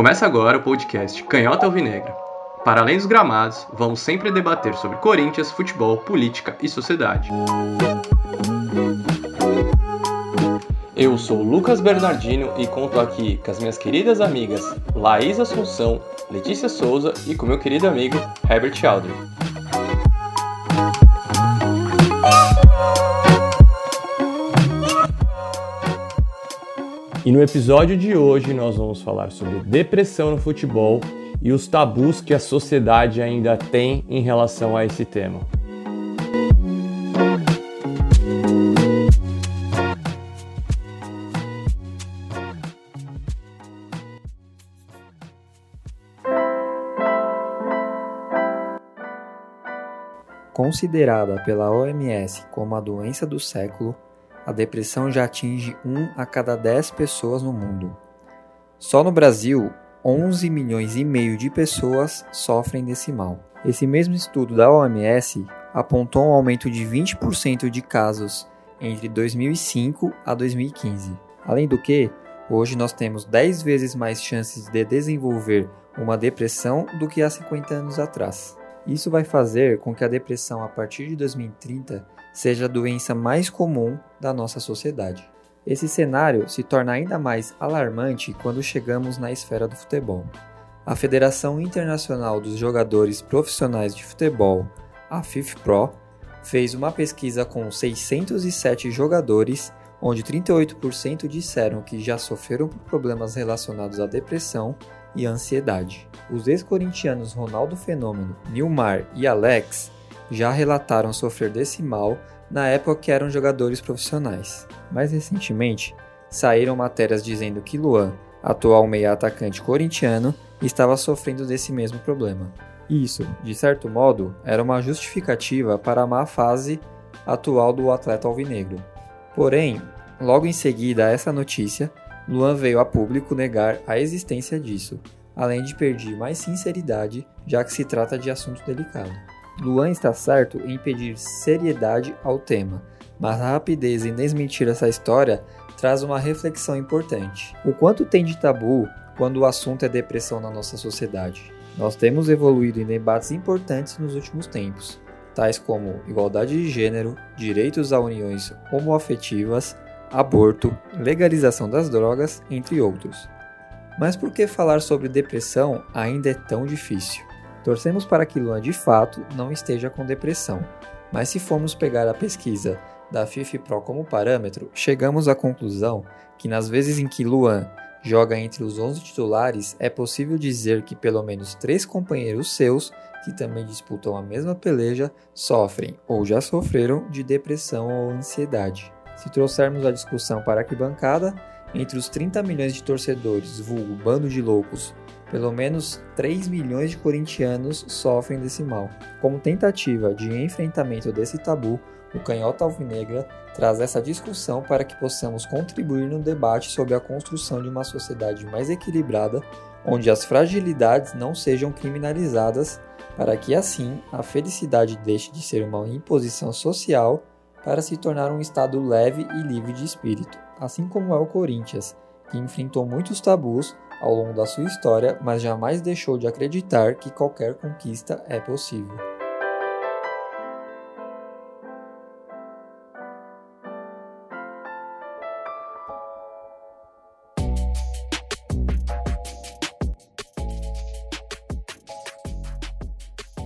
Começa agora o podcast Canhota Alvinegra. Para além dos gramados, vamos sempre debater sobre Corinthians, futebol, política e sociedade. Eu sou Lucas Bernardino e conto aqui com as minhas queridas amigas Laís Assunção, Letícia Souza e com meu querido amigo Herbert Aldrin. E no episódio de hoje nós vamos falar sobre depressão no futebol e os tabus que a sociedade ainda tem em relação a esse tema. Considerada pela OMS como a doença do século, a depressão já atinge 1 a cada 10 pessoas no mundo. Só no Brasil, 11 milhões e meio de pessoas sofrem desse mal. Esse mesmo estudo da OMS apontou um aumento de 20% de casos entre 2005 a 2015. Além do que, hoje nós temos 10 vezes mais chances de desenvolver uma depressão do que há 50 anos atrás. Isso vai fazer com que a depressão a partir de 2030 seja a doença mais comum da nossa sociedade. Esse cenário se torna ainda mais alarmante quando chegamos na esfera do futebol. A Federação Internacional dos Jogadores Profissionais de Futebol, a FIFPro, fez uma pesquisa com 607 jogadores, onde 38% disseram que já sofreram problemas relacionados à depressão e ansiedade. Os ex-corintianos Ronaldo Fenômeno, Nilmar e Alex já relataram sofrer desse mal na época que eram jogadores profissionais. Mais recentemente, saíram matérias dizendo que Luan, atual meia atacante corintiano, estava sofrendo desse mesmo problema. Isso, de certo modo, era uma justificativa para a má fase atual do atleta alvinegro. Porém, logo em seguida a essa notícia, Luan veio a público negar a existência disso, além de pedir mais sinceridade, já que se trata de assunto delicado. Luan está certo em pedir seriedade ao tema, mas a rapidez em desmentir essa história traz uma reflexão importante. O quanto tem de tabu quando o assunto é depressão na nossa sociedade? Nós temos evoluído em debates importantes nos últimos tempos, tais como igualdade de gênero, direitos a uniões homoafetivas, aborto, legalização das drogas, entre outros. Mas por que falar sobre depressão ainda é tão difícil? Torcemos para que Luan de fato não esteja com depressão, mas se formos pegar a pesquisa da FIFPro como parâmetro, chegamos à conclusão que nas vezes em que Luan joga entre os 11 titulares, é possível dizer que pelo menos três companheiros seus, que também disputam a mesma peleja, sofrem ou já sofreram de depressão ou ansiedade. Se trouxermos a discussão para a arquibancada, entre os 30 milhões de torcedores, vulgo bando de loucos, pelo menos 3 milhões de corintianos sofrem desse mal. Como tentativa de enfrentamento desse tabu, o Canhota Alvinegra traz essa discussão para que possamos contribuir no debate sobre a construção de uma sociedade mais equilibrada, onde as fragilidades não sejam criminalizadas, para que assim a felicidade deixe de ser uma imposição social para se tornar um estado leve e livre de espírito, assim como é o Corinthians, que enfrentou muitos tabus ao longo da sua história, mas jamais deixou de acreditar que qualquer conquista é possível.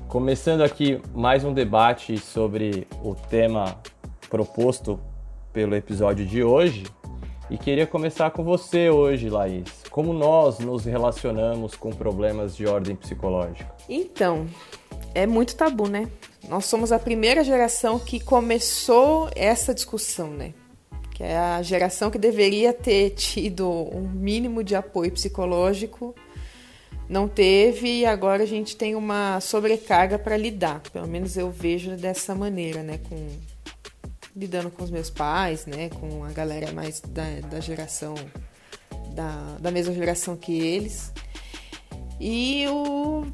Começando aqui mais um debate sobre o tema proposto pelo episódio de hoje, e queria começar com você hoje, Laís. Como nós nos relacionamos com problemas de ordem psicológica? Então, é muito tabu, né? Nós somos a primeira geração que começou essa discussão, né? Que é a geração que deveria ter tido um mínimo de apoio psicológico, não teve e agora a gente tem uma sobrecarga para lidar. Pelo menos eu vejo dessa maneira, né? Com lidando com os meus pais, né? Com a galera mais da, da geração, da, da mesma geração que eles. E o.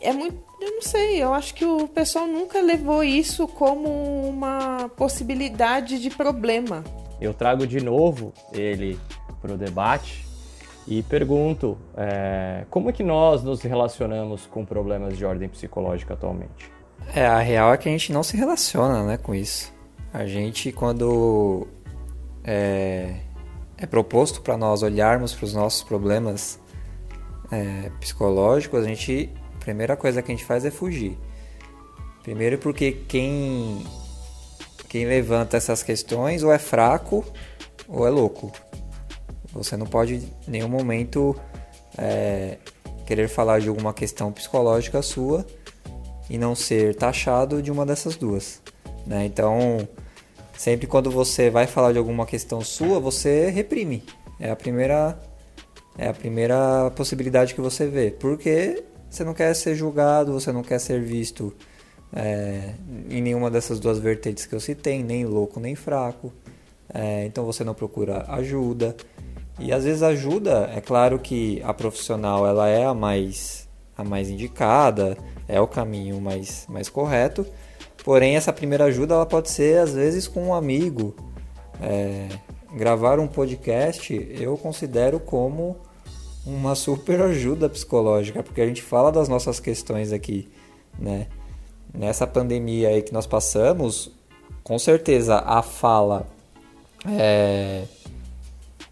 É muito. Eu não sei, eu acho que o pessoal nunca levou isso como uma possibilidade de problema. Eu trago de novo ele para o debate E pergunto, é, como é que nós nos relacionamos com problemas de ordem psicológica atualmente? É, a real é que a gente não se relaciona né, com isso. A gente, quando é, é proposto para nós olharmos para os nossos problemas é, psicológicos, a gente, a primeira coisa que a gente faz é fugir. Primeiro porque quem, quem levanta essas questões ou é fraco ou é louco. Você não pode em nenhum momento é, querer falar de alguma questão psicológica sua e não ser taxado de uma dessas duas. Né? Então, sempre quando você vai falar de alguma questão sua, você reprime. É a primeira é a primeira possibilidade que você vê, porque você não quer ser julgado, você não quer ser visto é, em nenhuma dessas duas vertentes que eu citei, nem louco nem fraco. É, então você não procura ajuda. E às vezes ajuda, é claro que a profissional ela é a mais, a mais indicada, é o caminho mais, mais correto. Porém, essa primeira ajuda ela pode ser às vezes com um amigo. É, gravar um podcast eu considero como uma super ajuda psicológica, porque a gente fala das nossas questões aqui, né? Nessa pandemia aí que nós passamos, com certeza a fala é,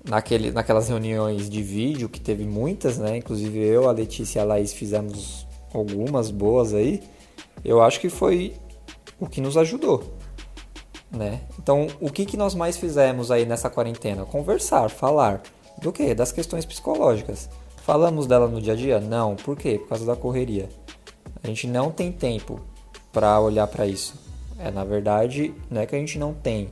naquele, naquelas reuniões de vídeo, que teve muitas, né? Inclusive eu, a Letícia e a Laís fizemos algumas boas aí. Eu acho que foi o que nos ajudou, né? Então, o que, que nós mais fizemos aí nessa quarentena? Conversar, falar. Do que? Das questões psicológicas. Falamos dela no dia a dia? Não. Por quê? Por causa da correria. A gente não tem tempo para olhar para isso. É, na verdade, não é que a gente não tem.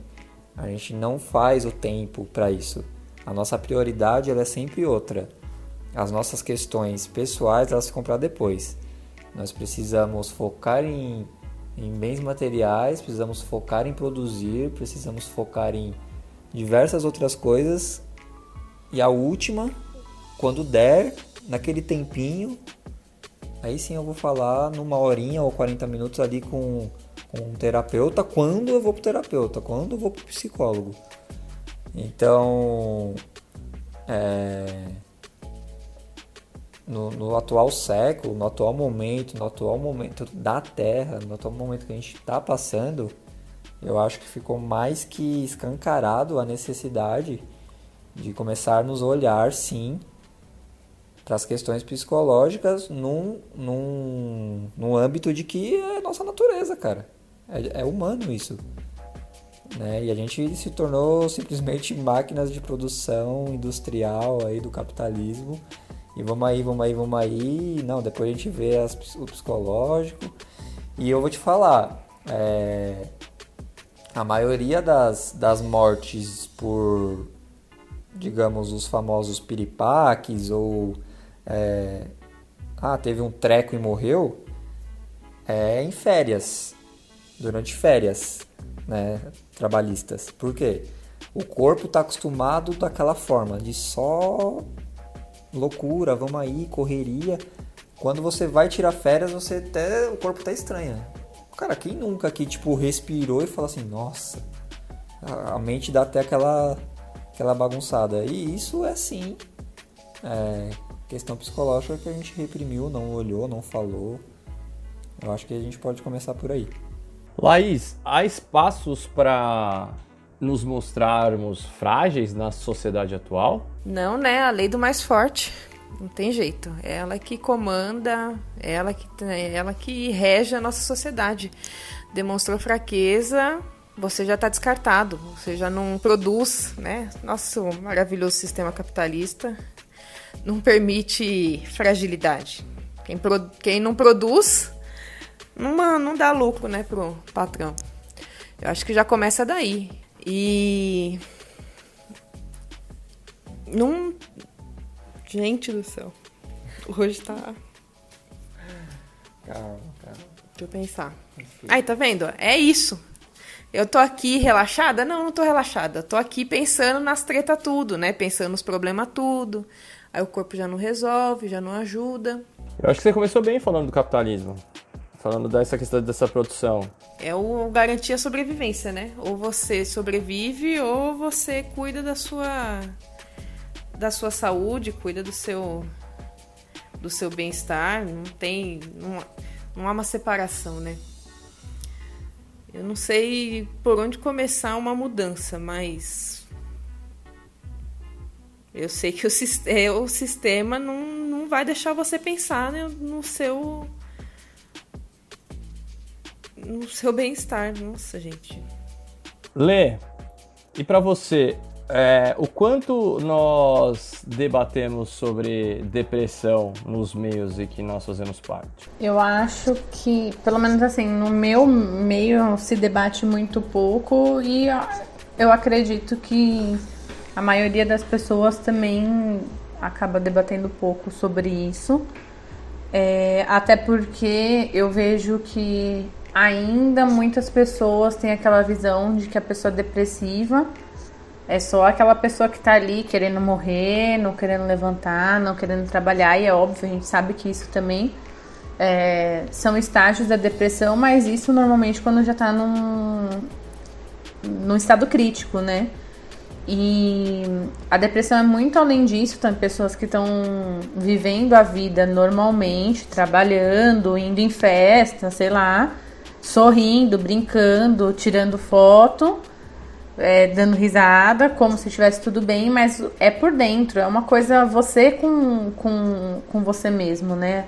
A gente não faz o tempo para isso. A nossa prioridade ela é sempre outra. As nossas questões pessoais elas ficam para depois. Nós precisamos focar em, em bens materiais, precisamos focar em produzir, precisamos focar em diversas outras coisas. E a última, quando der, naquele tempinho, aí sim eu vou falar numa horinha ou 40 minutos ali com, com um terapeuta, quando eu vou pro terapeuta, quando eu vou pro psicólogo. Então, é, no, no, atual século, no atual momento, no atual momento da Terra, no atual momento que a gente está passando, eu acho que ficou mais que escancarado a necessidade de começar a olhar, sim, para as questões psicológicas num, num, num âmbito de que é nossa natureza, cara. É, é humano isso. Né? E a gente se tornou simplesmente máquinas de produção industrial aí do capitalismo. E vamos aí, vamos aí, vamos aí. Não, depois a gente vê as, o psicológico. E eu vou te falar, é, a maioria das, das mortes por, digamos, os famosos piripaques ou é, ah, teve um treco e morreu, é em férias, durante férias né, trabalhistas. Por quê? O corpo está acostumado daquela forma, de só loucura, vamos aí, correria. Quando você vai tirar férias, você até o corpo tá estranho. Cara, quem nunca aqui tipo respirou e falou assim, nossa, a mente dá até aquela aquela bagunçada. E isso é sim é, questão psicológica que a gente reprimiu, não olhou, não falou. Eu acho que a gente pode começar por aí. Laís, há espaços para nos mostrarmos frágeis na sociedade atual? Não, né? A lei do mais forte. Não tem jeito. É ela que comanda, é ela que, é ela que rege a nossa sociedade. Demonstrou fraqueza, você já está descartado. Você já não produz, né? Nosso maravilhoso sistema capitalista não permite fragilidade. Quem, pro, quem não produz não, não dá lucro, né, pro patrão. Eu acho que já começa daí. E. Não. Gente do céu. Hoje tá. Calma, calma. Deixa eu pensar. Aí, tá vendo? É isso. Eu tô aqui relaxada? Não, não tô relaxada. Tô aqui pensando nas treta tudo, né? Pensando nos problemas tudo. Aí o corpo já não resolve, já não ajuda. Eu acho que você começou bem falando do capitalismo falando dessa questão dessa produção. É o garantir a sobrevivência, né? Ou você sobrevive ou você cuida da sua da sua saúde, cuida do seu do seu bem-estar, não tem não, não há uma separação, né? Eu não sei por onde começar uma mudança, mas eu sei que o, é, o sistema não, não vai deixar você pensar no seu no seu bem-estar. Nossa, gente. Lê, e para você, é, o quanto nós debatemos sobre depressão nos meios e que nós fazemos parte? Eu acho que, pelo menos assim, no meu meio se debate muito pouco e eu acredito que a maioria das pessoas também acaba debatendo pouco sobre isso. É, até porque eu vejo que ainda muitas pessoas têm aquela visão de que a pessoa depressiva. É só aquela pessoa que tá ali querendo morrer, não querendo levantar, não querendo trabalhar, e é óbvio, a gente sabe que isso também é, são estágios da depressão, mas isso normalmente quando já tá num, num estado crítico, né? E a depressão é muito além disso, tem pessoas que estão vivendo a vida normalmente, trabalhando, indo em festa, sei lá, sorrindo, brincando, tirando foto, é, dando risada, como se estivesse tudo bem, mas é por dentro, é uma coisa você com, com, com você mesmo, né?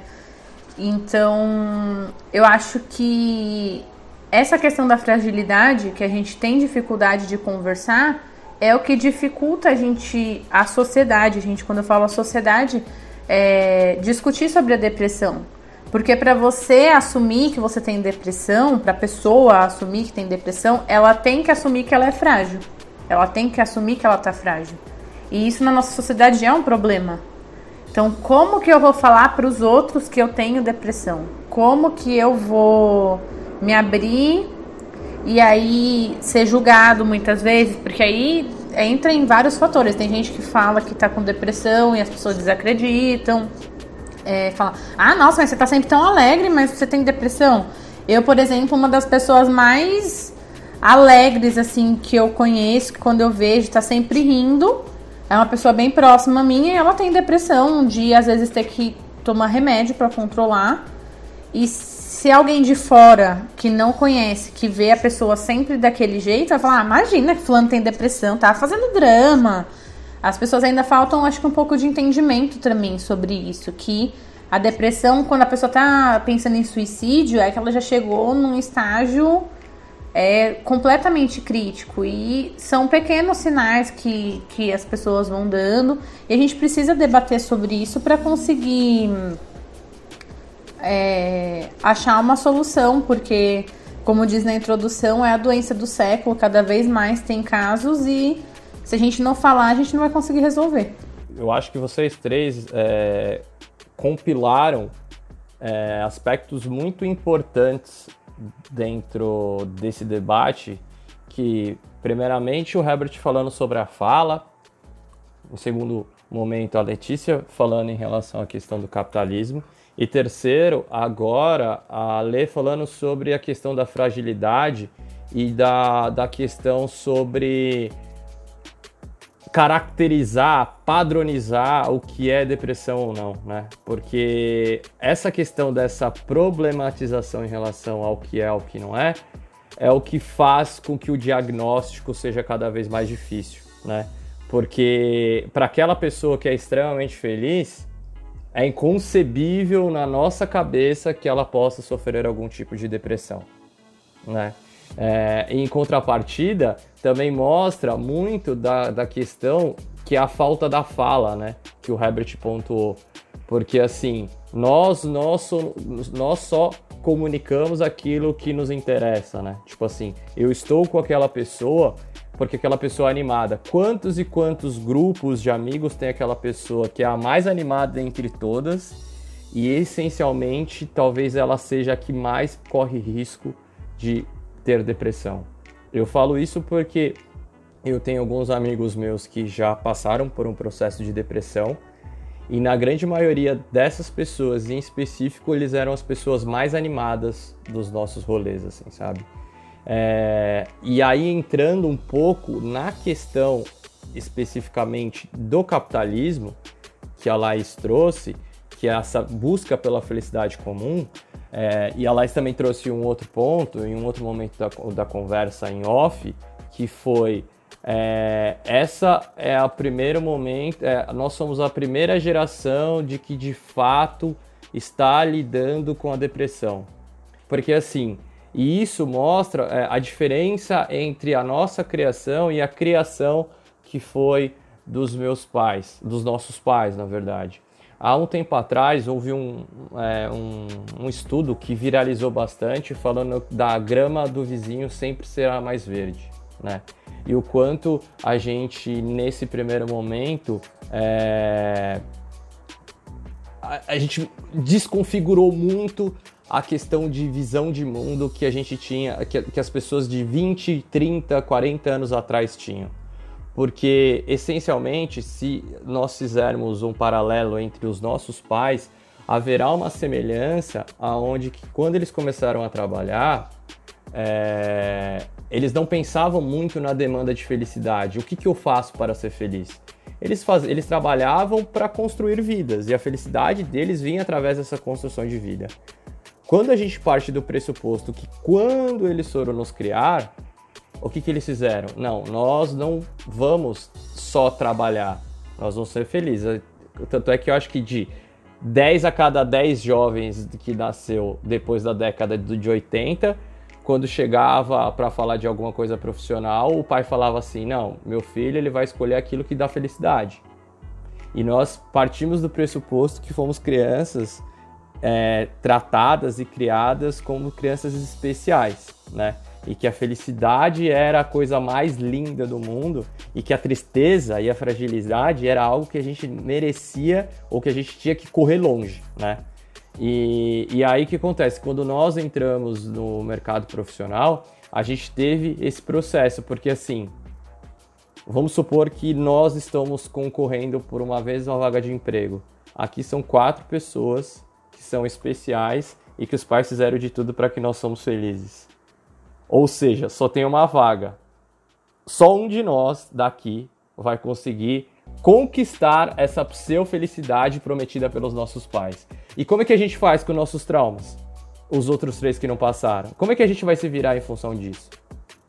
Então, eu acho que essa questão da fragilidade, que a gente tem dificuldade de conversar, é o que dificulta a gente, a sociedade, gente, quando eu falo a sociedade, é, discutir sobre a depressão. Porque para você assumir que você tem depressão, para a pessoa assumir que tem depressão, ela tem que assumir que ela é frágil. Ela tem que assumir que ela tá frágil. E isso na nossa sociedade é um problema. Então, como que eu vou falar para os outros que eu tenho depressão? Como que eu vou me abrir e aí ser julgado muitas vezes? Porque aí entra em vários fatores. Tem gente que fala que tá com depressão e as pessoas desacreditam é, ah, nossa, mas você tá sempre tão alegre, mas você tem depressão. Eu, por exemplo, uma das pessoas mais alegres, assim, que eu conheço, que quando eu vejo, tá sempre rindo. É uma pessoa bem próxima a mim e ela tem depressão. Dia, às vezes, ter que tomar remédio para controlar. E se alguém de fora que não conhece, que vê a pessoa sempre daquele jeito, vai falar: ah, imagina que fulano tem depressão, tá fazendo drama as pessoas ainda faltam, acho que um pouco de entendimento também sobre isso, que a depressão, quando a pessoa está pensando em suicídio, é que ela já chegou num estágio é, completamente crítico. E são pequenos sinais que, que as pessoas vão dando. E a gente precisa debater sobre isso para conseguir é, achar uma solução, porque, como diz na introdução, é a doença do século, cada vez mais tem casos e se a gente não falar, a gente não vai conseguir resolver. Eu acho que vocês três é, compilaram é, aspectos muito importantes dentro desse debate, que primeiramente o Herbert falando sobre a fala, em segundo momento a Letícia falando em relação à questão do capitalismo, e terceiro, agora a Lê falando sobre a questão da fragilidade e da, da questão sobre caracterizar, padronizar o que é depressão ou não, né? Porque essa questão dessa problematização em relação ao que é, ao que não é, é o que faz com que o diagnóstico seja cada vez mais difícil, né? Porque para aquela pessoa que é extremamente feliz, é inconcebível na nossa cabeça que ela possa sofrer algum tipo de depressão, né? É, em contrapartida, também mostra muito da, da questão que é a falta da fala, né? Que o Herbert pontuou. Porque assim, nós, nós, nós só comunicamos aquilo que nos interessa, né? Tipo assim, eu estou com aquela pessoa porque aquela pessoa é animada. Quantos e quantos grupos de amigos tem aquela pessoa que é a mais animada entre todas e essencialmente talvez ela seja a que mais corre risco de ter depressão. Eu falo isso porque eu tenho alguns amigos meus que já passaram por um processo de depressão e na grande maioria dessas pessoas, em específico, eles eram as pessoas mais animadas dos nossos rolês, assim, sabe? É... E aí entrando um pouco na questão especificamente do capitalismo que a Laís trouxe, que é essa busca pela felicidade comum, é, e a Laís também trouxe um outro ponto, em um outro momento da, da conversa em off, que foi é, essa é o primeiro momento, é, nós somos a primeira geração de que de fato está lidando com a depressão. Porque assim, e isso mostra é, a diferença entre a nossa criação e a criação que foi dos meus pais, dos nossos pais, na verdade. Há um tempo atrás houve um, é, um, um, estudo que viralizou bastante falando da grama do vizinho sempre será mais verde, né? E o quanto a gente nesse primeiro momento é, a, a gente desconfigurou muito a questão de visão de mundo que a gente tinha, que, que as pessoas de 20, 30, 40 anos atrás tinham porque essencialmente, se nós fizermos um paralelo entre os nossos pais, haverá uma semelhança aonde que quando eles começaram a trabalhar, é, eles não pensavam muito na demanda de felicidade. O que, que eu faço para ser feliz? Eles, faz, eles trabalhavam para construir vidas e a felicidade deles vinha através dessa construção de vida. Quando a gente parte do pressuposto que quando eles foram nos criar, o que, que eles fizeram? Não, nós não vamos só trabalhar, nós vamos ser felizes. Tanto é que eu acho que de 10 a cada 10 jovens que nasceu depois da década de 80, quando chegava para falar de alguma coisa profissional, o pai falava assim: "Não, meu filho ele vai escolher aquilo que dá felicidade". E nós partimos do pressuposto que fomos crianças é, tratadas e criadas como crianças especiais, né? E que a felicidade era a coisa mais linda do mundo e que a tristeza e a fragilidade era algo que a gente merecia ou que a gente tinha que correr longe, né? E, e aí o que acontece? Quando nós entramos no mercado profissional, a gente teve esse processo, porque assim, vamos supor que nós estamos concorrendo por uma vez uma vaga de emprego. Aqui são quatro pessoas que são especiais e que os pais fizeram de tudo para que nós somos felizes. Ou seja, só tem uma vaga. Só um de nós daqui vai conseguir conquistar essa pseudo-felicidade prometida pelos nossos pais. E como é que a gente faz com nossos traumas? Os outros três que não passaram. Como é que a gente vai se virar em função disso?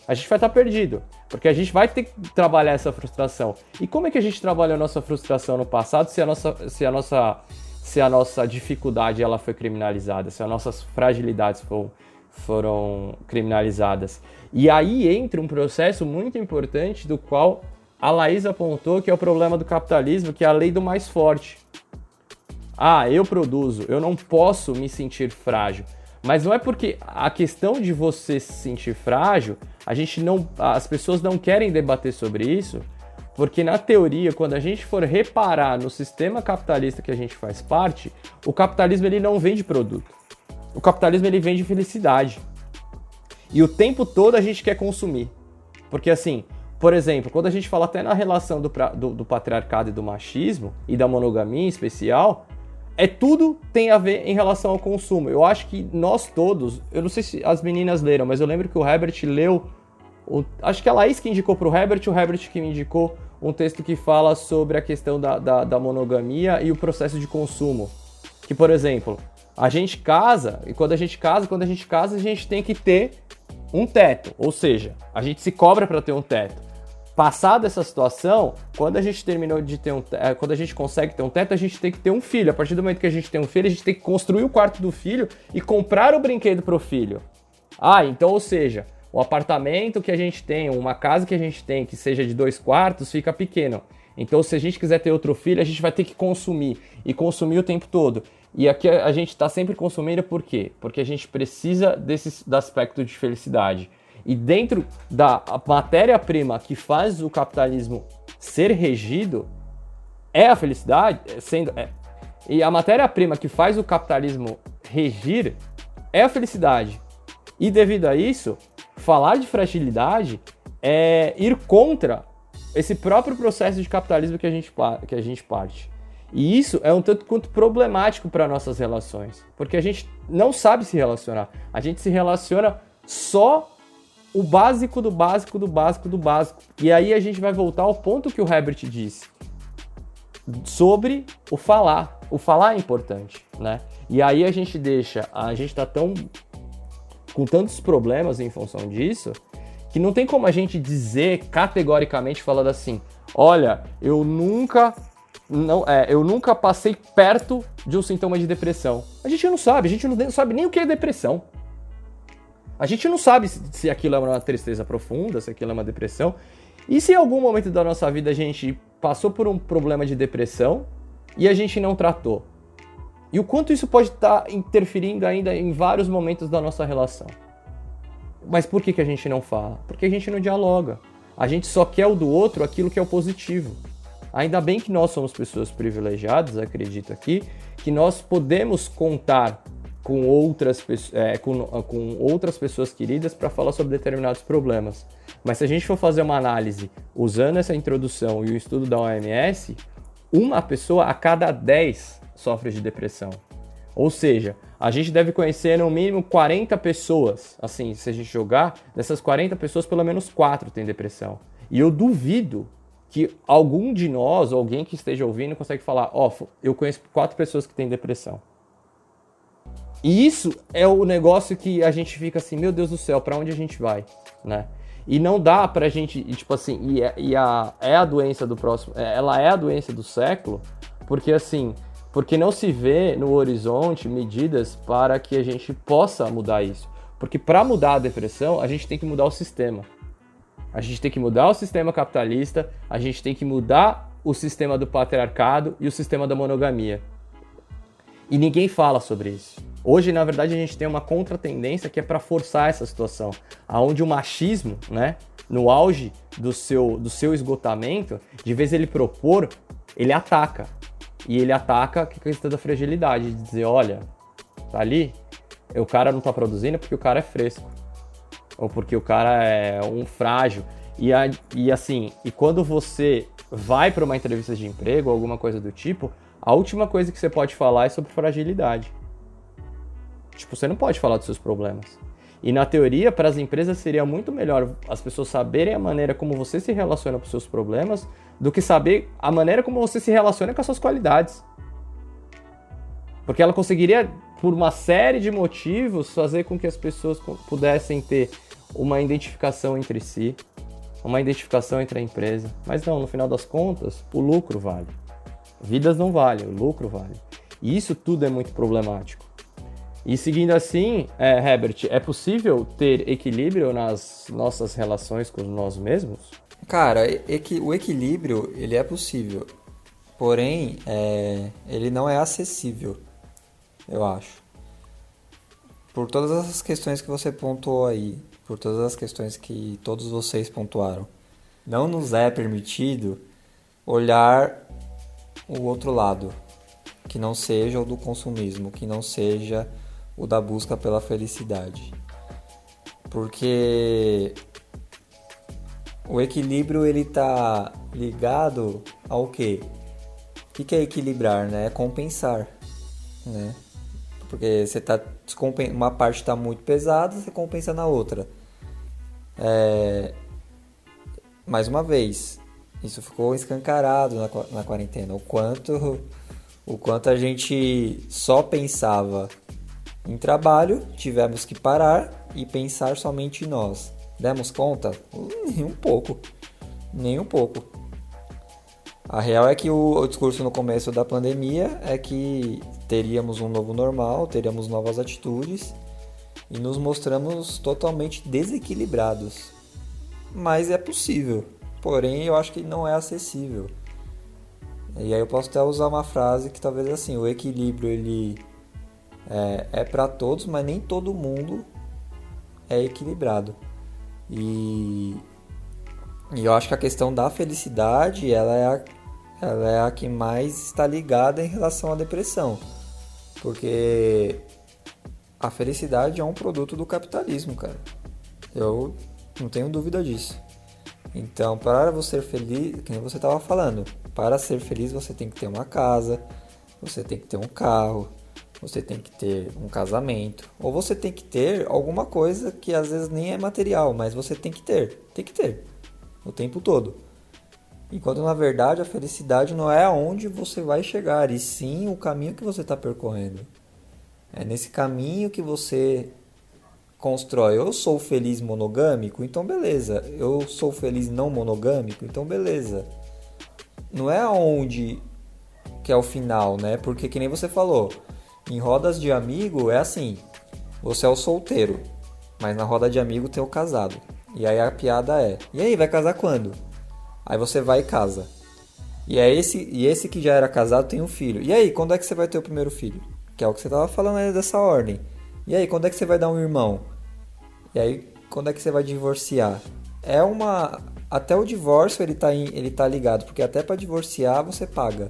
A gente vai estar perdido, porque a gente vai ter que trabalhar essa frustração. E como é que a gente trabalhou a nossa frustração no passado se a nossa, se a nossa, se a nossa dificuldade ela foi criminalizada, se as nossas fragilidades foram foram criminalizadas. E aí entra um processo muito importante do qual a Laís apontou que é o problema do capitalismo, que é a lei do mais forte. Ah, eu produzo, eu não posso me sentir frágil. Mas não é porque a questão de você se sentir frágil, a gente não, as pessoas não querem debater sobre isso, porque na teoria, quando a gente for reparar no sistema capitalista que a gente faz parte, o capitalismo ele não vende produto o capitalismo ele vende felicidade. E o tempo todo a gente quer consumir. Porque assim, por exemplo, quando a gente fala até na relação do, do, do patriarcado e do machismo, e da monogamia em especial, é tudo tem a ver em relação ao consumo. Eu acho que nós todos, eu não sei se as meninas leram, mas eu lembro que o Herbert leu, o, acho que a Laís que indicou para o Herbert, o Herbert que me indicou um texto que fala sobre a questão da, da, da monogamia e o processo de consumo. Que, por exemplo, a gente casa, e quando a gente casa, quando a gente casa, a gente tem que ter um teto, ou seja, a gente se cobra para ter um teto. Passada essa situação, quando a gente terminou de ter um é, quando a gente consegue ter um teto, a gente tem que ter um filho. A partir do momento que a gente tem um filho, a gente tem que construir o quarto do filho e comprar o brinquedo pro filho. Ah, então, ou seja, o apartamento que a gente tem, uma casa que a gente tem que seja de dois quartos, fica pequeno. Então, se a gente quiser ter outro filho, a gente vai ter que consumir e consumir o tempo todo. E aqui a gente está sempre consumindo por quê? Porque a gente precisa desse aspecto de felicidade. E dentro da matéria-prima que faz o capitalismo ser regido é a felicidade, é, sendo é, e a matéria-prima que faz o capitalismo regir é a felicidade. E devido a isso, falar de fragilidade é ir contra esse próprio processo de capitalismo que a gente, que a gente parte. E isso é um tanto quanto problemático para nossas relações, porque a gente não sabe se relacionar. A gente se relaciona só o básico do básico do básico do básico. E aí a gente vai voltar ao ponto que o Herbert disse sobre o falar. O falar é importante, né? E aí a gente deixa, a gente tá tão com tantos problemas em função disso, que não tem como a gente dizer categoricamente falando assim, olha, eu nunca não, é, eu nunca passei perto de um sintoma de depressão. A gente não sabe, a gente não sabe nem o que é depressão. A gente não sabe se, se aquilo é uma tristeza profunda, se aquilo é uma depressão. E se em algum momento da nossa vida a gente passou por um problema de depressão e a gente não tratou? E o quanto isso pode estar tá interferindo ainda em vários momentos da nossa relação? Mas por que, que a gente não fala? Porque a gente não dialoga. A gente só quer o do outro aquilo que é o positivo. Ainda bem que nós somos pessoas privilegiadas, acredito aqui, que nós podemos contar com outras, é, com, com outras pessoas queridas para falar sobre determinados problemas. Mas se a gente for fazer uma análise usando essa introdução e o estudo da OMS, uma pessoa a cada 10 sofre de depressão. Ou seja, a gente deve conhecer no mínimo 40 pessoas. Assim, se a gente jogar, dessas 40 pessoas, pelo menos 4 têm depressão. E eu duvido que algum de nós, alguém que esteja ouvindo, consegue falar: Ó, oh, eu conheço quatro pessoas que têm depressão. E isso é o negócio que a gente fica assim, meu Deus do céu, para onde a gente vai, né? E não dá pra gente, tipo assim, e, é, e a, é a doença do próximo, é, ela é a doença do século, porque assim, porque não se vê no horizonte medidas para que a gente possa mudar isso. Porque para mudar a depressão, a gente tem que mudar o sistema. A gente tem que mudar o sistema capitalista, a gente tem que mudar o sistema do patriarcado e o sistema da monogamia. E ninguém fala sobre isso. Hoje, na verdade, a gente tem uma contratendência que é para forçar essa situação, aonde o machismo, né, no auge do seu, do seu esgotamento, de vez ele propor, ele ataca. E ele ataca a questão da fragilidade, de dizer, olha, tá ali, o cara não tá produzindo porque o cara é fresco. Ou porque o cara é um frágil. E, a, e assim, e quando você vai para uma entrevista de emprego alguma coisa do tipo, a última coisa que você pode falar é sobre fragilidade. Tipo, você não pode falar dos seus problemas. E na teoria, para as empresas seria muito melhor as pessoas saberem a maneira como você se relaciona com os seus problemas do que saber a maneira como você se relaciona com as suas qualidades. Porque ela conseguiria, por uma série de motivos, fazer com que as pessoas pudessem ter uma identificação entre si, uma identificação entre a empresa. Mas não, no final das contas, o lucro vale. Vidas não valem, o lucro vale. E isso tudo é muito problemático. E seguindo assim, é, Herbert, é possível ter equilíbrio nas nossas relações com nós mesmos? Cara, o equilíbrio ele é possível, porém é, ele não é acessível, eu acho. Por todas as questões que você pontuou aí, por todas as questões que todos vocês pontuaram, não nos é permitido olhar o outro lado, que não seja o do consumismo, que não seja o da busca pela felicidade. Porque o equilíbrio ele tá ligado ao quê? O que é equilibrar, né? É compensar, né? Porque você tá uma parte está muito pesada, você compensa na outra. É... Mais uma vez, isso ficou escancarado na, na quarentena. O quanto, o quanto a gente só pensava em trabalho, tivemos que parar e pensar somente em nós. Demos conta? Nem um pouco. Nem um pouco. A real é que o, o, discurso no começo da pandemia é que teríamos um novo normal, teríamos novas atitudes e nos mostramos totalmente desequilibrados. Mas é possível, porém eu acho que não é acessível. E aí eu posso até usar uma frase que talvez assim, o equilíbrio ele é, é para todos, mas nem todo mundo é equilibrado. E, e eu acho que a questão da felicidade ela é, a, ela é a que mais está ligada em relação à depressão. Porque a felicidade é um produto do capitalismo, cara. Eu não tenho dúvida disso. Então, para você ser feliz, como você estava falando, para ser feliz você tem que ter uma casa, você tem que ter um carro, você tem que ter um casamento, ou você tem que ter alguma coisa que às vezes nem é material, mas você tem que ter, tem que ter o tempo todo. Enquanto na verdade a felicidade não é aonde você vai chegar, e sim o caminho que você está percorrendo. É nesse caminho que você constrói. Eu sou feliz monogâmico, então beleza. Eu sou feliz não monogâmico, então beleza. Não é aonde que é o final, né? Porque que nem você falou, em rodas de amigo é assim. Você é o solteiro, mas na roda de amigo tem o casado. E aí a piada é: "E aí, vai casar quando?" Aí você vai e casa. E é esse, e esse que já era casado tem um filho. E aí, quando é que você vai ter o primeiro filho? Que é o que você tava falando aí dessa ordem. E aí, quando é que você vai dar um irmão? E aí, quando é que você vai divorciar? É uma até o divórcio ele tá, em, ele tá ligado, porque até para divorciar você paga.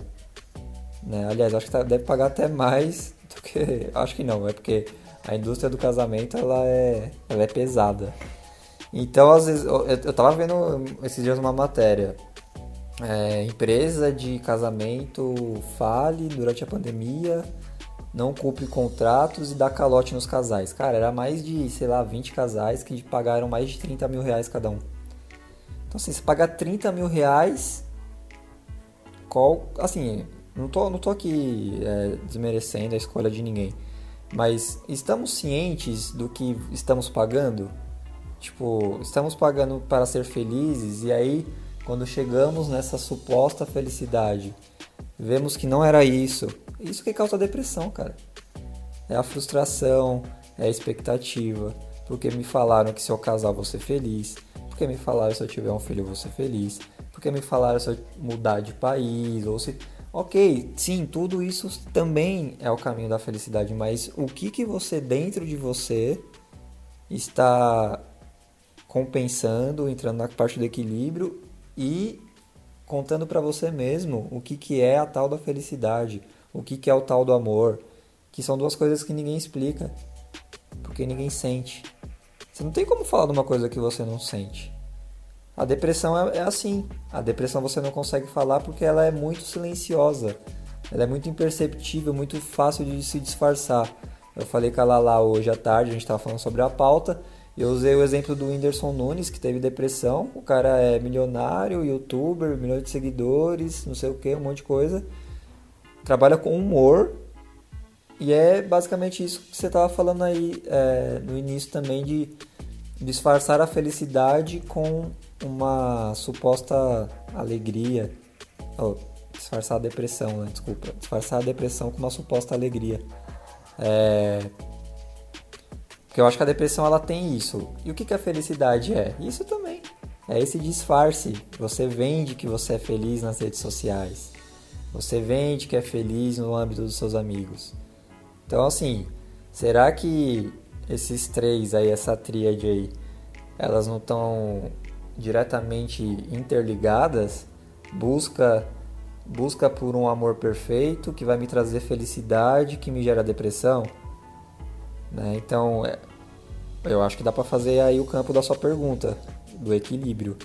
Né? Aliás, acho que tá, deve pagar até mais do que. Acho que não, é porque a indústria do casamento ela é, ela é pesada. Então, às vezes, eu, eu tava vendo esses dias uma matéria. É, empresa de casamento fale durante a pandemia, não cumpre contratos e dá calote nos casais. Cara, era mais de, sei lá, 20 casais que pagaram mais de 30 mil reais cada um. Então, assim, você pagar 30 mil reais, qual, assim, não tô, não tô aqui é, desmerecendo a escolha de ninguém, mas estamos cientes do que estamos pagando? Tipo, estamos pagando para ser felizes e aí quando chegamos nessa suposta felicidade, vemos que não era isso. Isso que causa depressão, cara. É a frustração, é a expectativa. Porque me falaram que se eu casar vou ser feliz. Porque me falaram se eu tiver um filho eu vou ser feliz. Porque me falaram se eu mudar de país ou se Ok, sim, tudo isso também é o caminho da felicidade, mas o que que você dentro de você está compensando, entrando na parte do equilíbrio e contando para você mesmo o que, que é a tal da felicidade, o que, é o tal do amor, que são duas coisas que ninguém explica, porque ninguém sente. Você não tem como falar de uma coisa que você não sente. A depressão é, é assim. A depressão você não consegue falar porque ela é muito silenciosa. Ela é muito imperceptível, muito fácil de se disfarçar. Eu falei com a Lala hoje à tarde, a gente estava falando sobre a pauta, eu usei o exemplo do Whindersson Nunes, que teve depressão. O cara é milionário, youtuber, milhões de seguidores, não sei o que, um monte de coisa. Trabalha com humor. E é basicamente isso que você estava falando aí é, no início também, de disfarçar a felicidade com uma suposta alegria. Oh, disfarçar a depressão, né? Desculpa. Disfarçar a depressão com uma suposta alegria. É, porque eu acho que a depressão ela tem isso. E o que, que a felicidade é? Isso também. É esse disfarce. Você vende que você é feliz nas redes sociais. Você vende que é feliz no âmbito dos seus amigos. Então, assim, será que esses três aí, essa tríade aí, elas não estão diretamente interligadas? Busca busca por um amor perfeito que vai me trazer felicidade, que me gera depressão? Né? Então, é, eu acho que dá para fazer aí o campo da sua pergunta, do equilíbrio.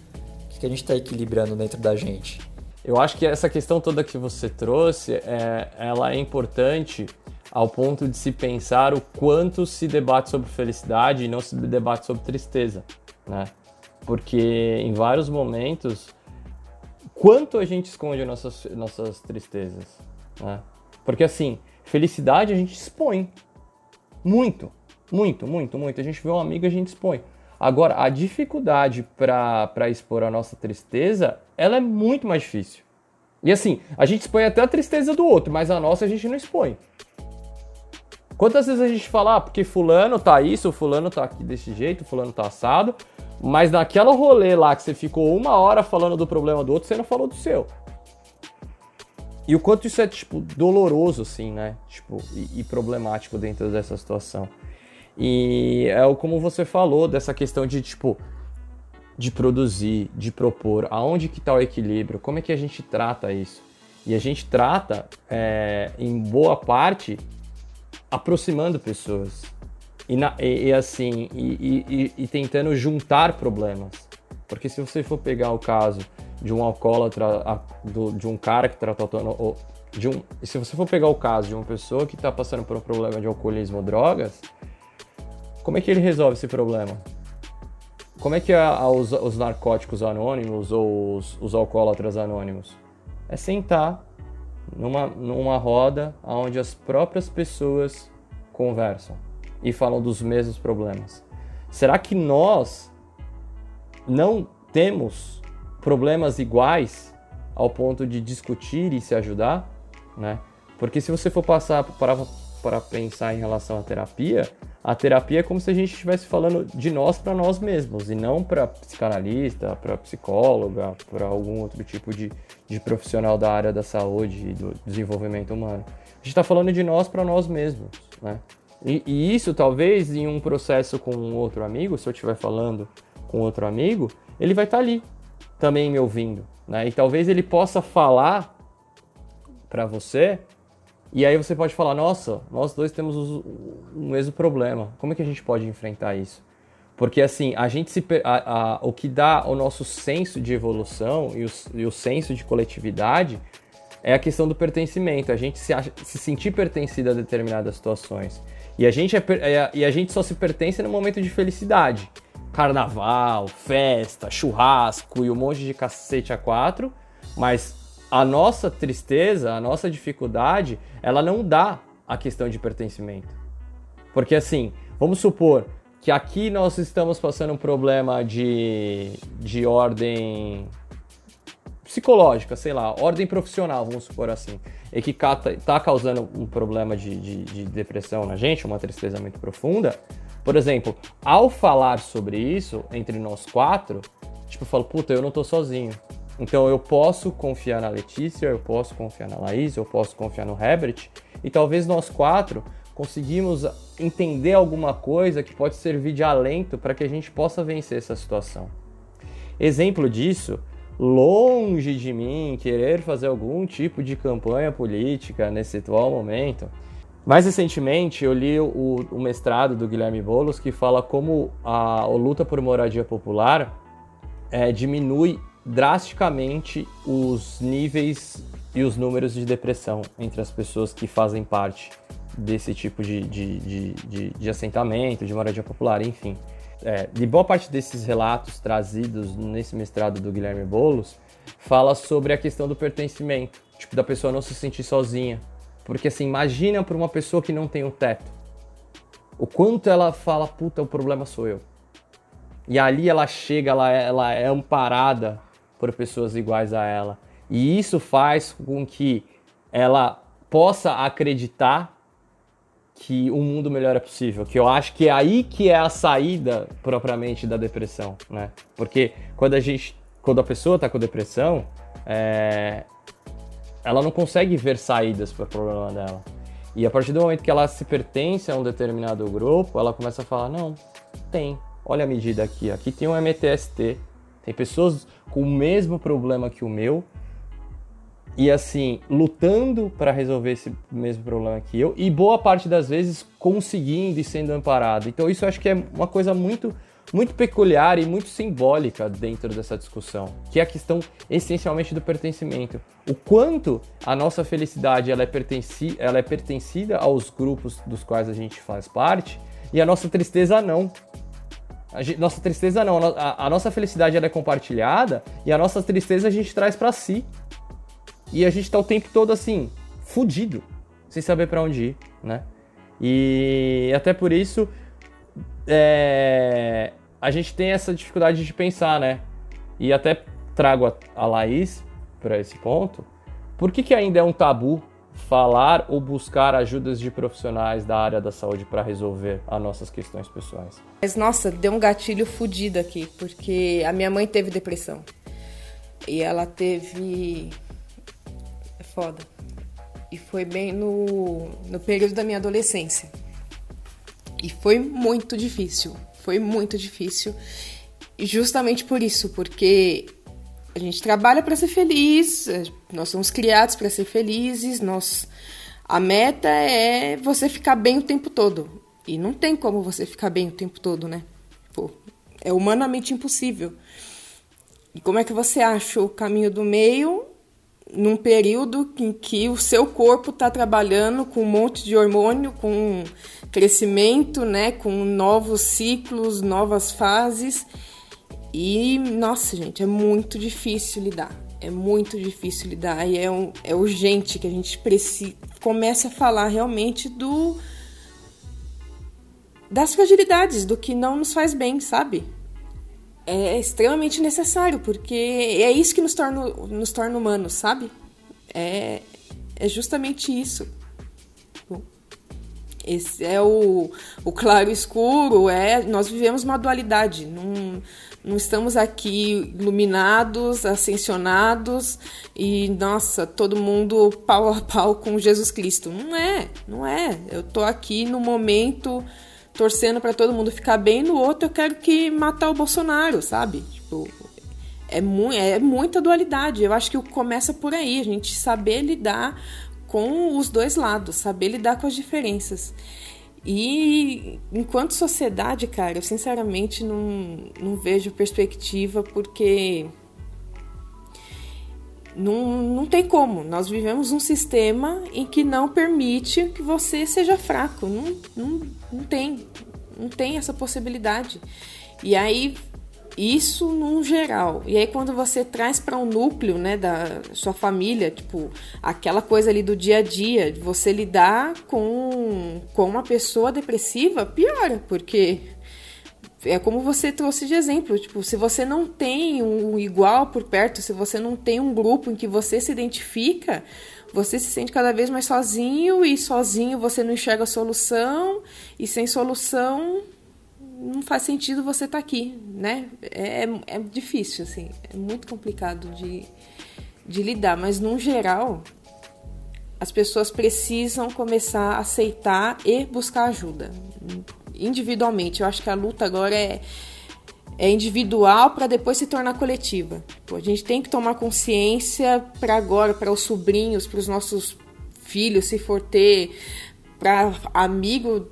O que a gente está equilibrando dentro da gente? Eu acho que essa questão toda que você trouxe, é, ela é importante ao ponto de se pensar o quanto se debate sobre felicidade e não se debate sobre tristeza, né? Porque em vários momentos, quanto a gente esconde nossas, nossas tristezas, né? Porque assim, felicidade a gente expõe, muito, muito, muito, muito. A gente vê um amigo a gente expõe. Agora, a dificuldade para expor a nossa tristeza, ela é muito mais difícil. E assim, a gente expõe até a tristeza do outro, mas a nossa a gente não expõe. Quantas vezes a gente fala, ah, porque fulano tá isso, fulano tá aqui desse jeito, fulano tá assado, mas naquela rolê lá que você ficou uma hora falando do problema do outro, você não falou do seu. E o quanto isso é, tipo, doloroso, assim, né? Tipo, e, e problemático dentro dessa situação. E é como você falou, dessa questão de, tipo, de produzir, de propor, aonde que tá o equilíbrio, como é que a gente trata isso. E a gente trata, é, em boa parte, aproximando pessoas. E, na, e, e assim, e, e, tentando juntar problemas. Porque se você for pegar o caso de um alcoólatra, de um cara que está tratando. De um, se você for pegar o caso de uma pessoa que está passando por um problema de alcoolismo ou drogas, como é que ele resolve esse problema? Como é que a, a, os, os, narcóticos anônimos ou os, os alcoólatras anônimos? É sentar numa, numa roda onde as próprias pessoas conversam e falam dos mesmos problemas. Será que nós não temos problemas iguais ao ponto de discutir e se ajudar? Né? Porque se você for passar para, para pensar em relação à terapia, a terapia é como se a gente estivesse falando de nós para nós mesmos e não para psicanalista, para psicóloga, para algum outro tipo de, de profissional da área da saúde e do desenvolvimento humano. A gente está falando de nós para nós mesmos, né? E, e, isso talvez em um processo com um outro amigo, se eu estiver falando com outro amigo, ele vai estar tá ali também me ouvindo, né? E talvez ele possa falar para você e aí você pode falar, nossa, nós dois temos o, mesmo problema. Como é que a gente pode enfrentar isso? Porque assim, a gente se a, a, o que dá o nosso senso de evolução e o, e o senso de coletividade é a questão do pertencimento. A gente se, se sentir pertencido a determinadas situações. E a, gente é, é, e a gente só se pertence no momento de felicidade. Carnaval, festa, churrasco e um monte de cacete a quatro. Mas a nossa tristeza, a nossa dificuldade, ela não dá a questão de pertencimento. Porque assim, vamos supor que aqui nós estamos passando um problema de, de ordem psicológica, sei lá, ordem profissional, vamos supor assim, e que está causando um problema de, de, de, depressão na gente, uma tristeza muito profunda. Por exemplo, ao falar sobre isso entre nós quatro, tipo, eu falo, puta, eu não tô sozinho. Então eu posso confiar na Letícia, eu posso confiar na Laís, eu posso confiar no Herbert, e talvez nós quatro conseguimos entender alguma coisa que pode servir de alento para que a gente possa vencer essa situação. Exemplo disso, longe de mim querer fazer algum tipo de campanha política nesse atual momento. Mais recentemente, eu li o, o mestrado do Guilherme Boulos que fala como a, a luta por moradia popular é, diminui drasticamente os níveis e os números de depressão entre as pessoas que fazem parte desse tipo de, de, de, de, de assentamento, de moradia popular, enfim. É, de boa parte desses relatos trazidos nesse mestrado do Guilherme Boulos, fala sobre a questão do pertencimento, tipo, da pessoa não se sentir sozinha. Porque assim, imagina para uma pessoa que não tem um teto. O quanto ela fala, puta, o problema sou eu. E ali ela chega, ela é, ela é amparada por pessoas iguais a ela. E isso faz com que ela possa acreditar que um mundo melhor é possível, que eu acho que é aí que é a saída propriamente da depressão, né? Porque quando a gente, quando a pessoa está com depressão, é, ela não consegue ver saídas para o problema dela. E a partir do momento que ela se pertence a um determinado grupo, ela começa a falar: não, tem. Olha a medida aqui. Aqui tem um MTST. Tem pessoas com o mesmo problema que o meu e assim, lutando para resolver esse mesmo problema que eu e boa parte das vezes conseguindo e sendo amparado. Então isso eu acho que é uma coisa muito muito peculiar e muito simbólica dentro dessa discussão, que é a questão essencialmente do pertencimento. O quanto a nossa felicidade ela é, pertenci ela é pertencida aos grupos dos quais a gente faz parte e a nossa tristeza não. Gente, nossa tristeza não, a, a nossa felicidade é compartilhada e a nossa tristeza a gente traz para si. E a gente tá o tempo todo assim, fudido, sem saber para onde ir, né? E até por isso é, a gente tem essa dificuldade de pensar, né? E até trago a, a Laís para esse ponto. Por que, que ainda é um tabu falar ou buscar ajudas de profissionais da área da saúde para resolver as nossas questões pessoais. Mas nossa, deu um gatilho fodido aqui, porque a minha mãe teve depressão. E ela teve é foda. E foi bem no no período da minha adolescência. E foi muito difícil, foi muito difícil. Justamente por isso, porque a gente trabalha para ser feliz, nós somos criados para ser felizes, nós a meta é você ficar bem o tempo todo. E não tem como você ficar bem o tempo todo, né? Pô, é humanamente impossível. E como é que você acha o caminho do meio num período em que o seu corpo está trabalhando com um monte de hormônio, com crescimento, né, com novos ciclos, novas fases. E, nossa, gente, é muito difícil lidar. É muito difícil lidar e é, um, é urgente que a gente comece a falar realmente do das fragilidades, do que não nos faz bem, sabe? É extremamente necessário, porque é isso que nos torna, nos torna humanos, sabe? É, é justamente isso. Esse é o, o claro e escuro, é, nós vivemos uma dualidade. Não, não estamos aqui iluminados, ascensionados e, nossa, todo mundo pau a pau com Jesus Cristo. Não é, não é. Eu tô aqui no momento torcendo para todo mundo ficar bem, no outro eu quero que matar o Bolsonaro, sabe? Tipo, é, mu é muita dualidade. Eu acho que começa por aí, a gente saber lidar com os dois lados, saber lidar com as diferenças. E enquanto sociedade, cara, eu sinceramente não, não vejo perspectiva porque não, não tem como. Nós vivemos um sistema em que não permite que você seja fraco. Não, não, não tem. Não tem essa possibilidade. E aí, isso num geral. E aí, quando você traz para um núcleo, né, da sua família, tipo, aquela coisa ali do dia a dia, de você lidar com, com uma pessoa depressiva, piora, porque é como você trouxe de exemplo, tipo, se você não tem um igual por perto, se você não tem um grupo em que você se identifica, você se sente cada vez mais sozinho e sozinho você não enxerga a solução e sem solução não faz sentido você estar tá aqui, né? É, é difícil, assim, é muito complicado de, de lidar, mas no geral as pessoas precisam começar a aceitar e buscar ajuda individualmente. Eu acho que a luta agora é, é individual para depois se tornar coletiva. Pô, a gente tem que tomar consciência para agora, para os sobrinhos, para os nossos filhos, se for ter, para amigo,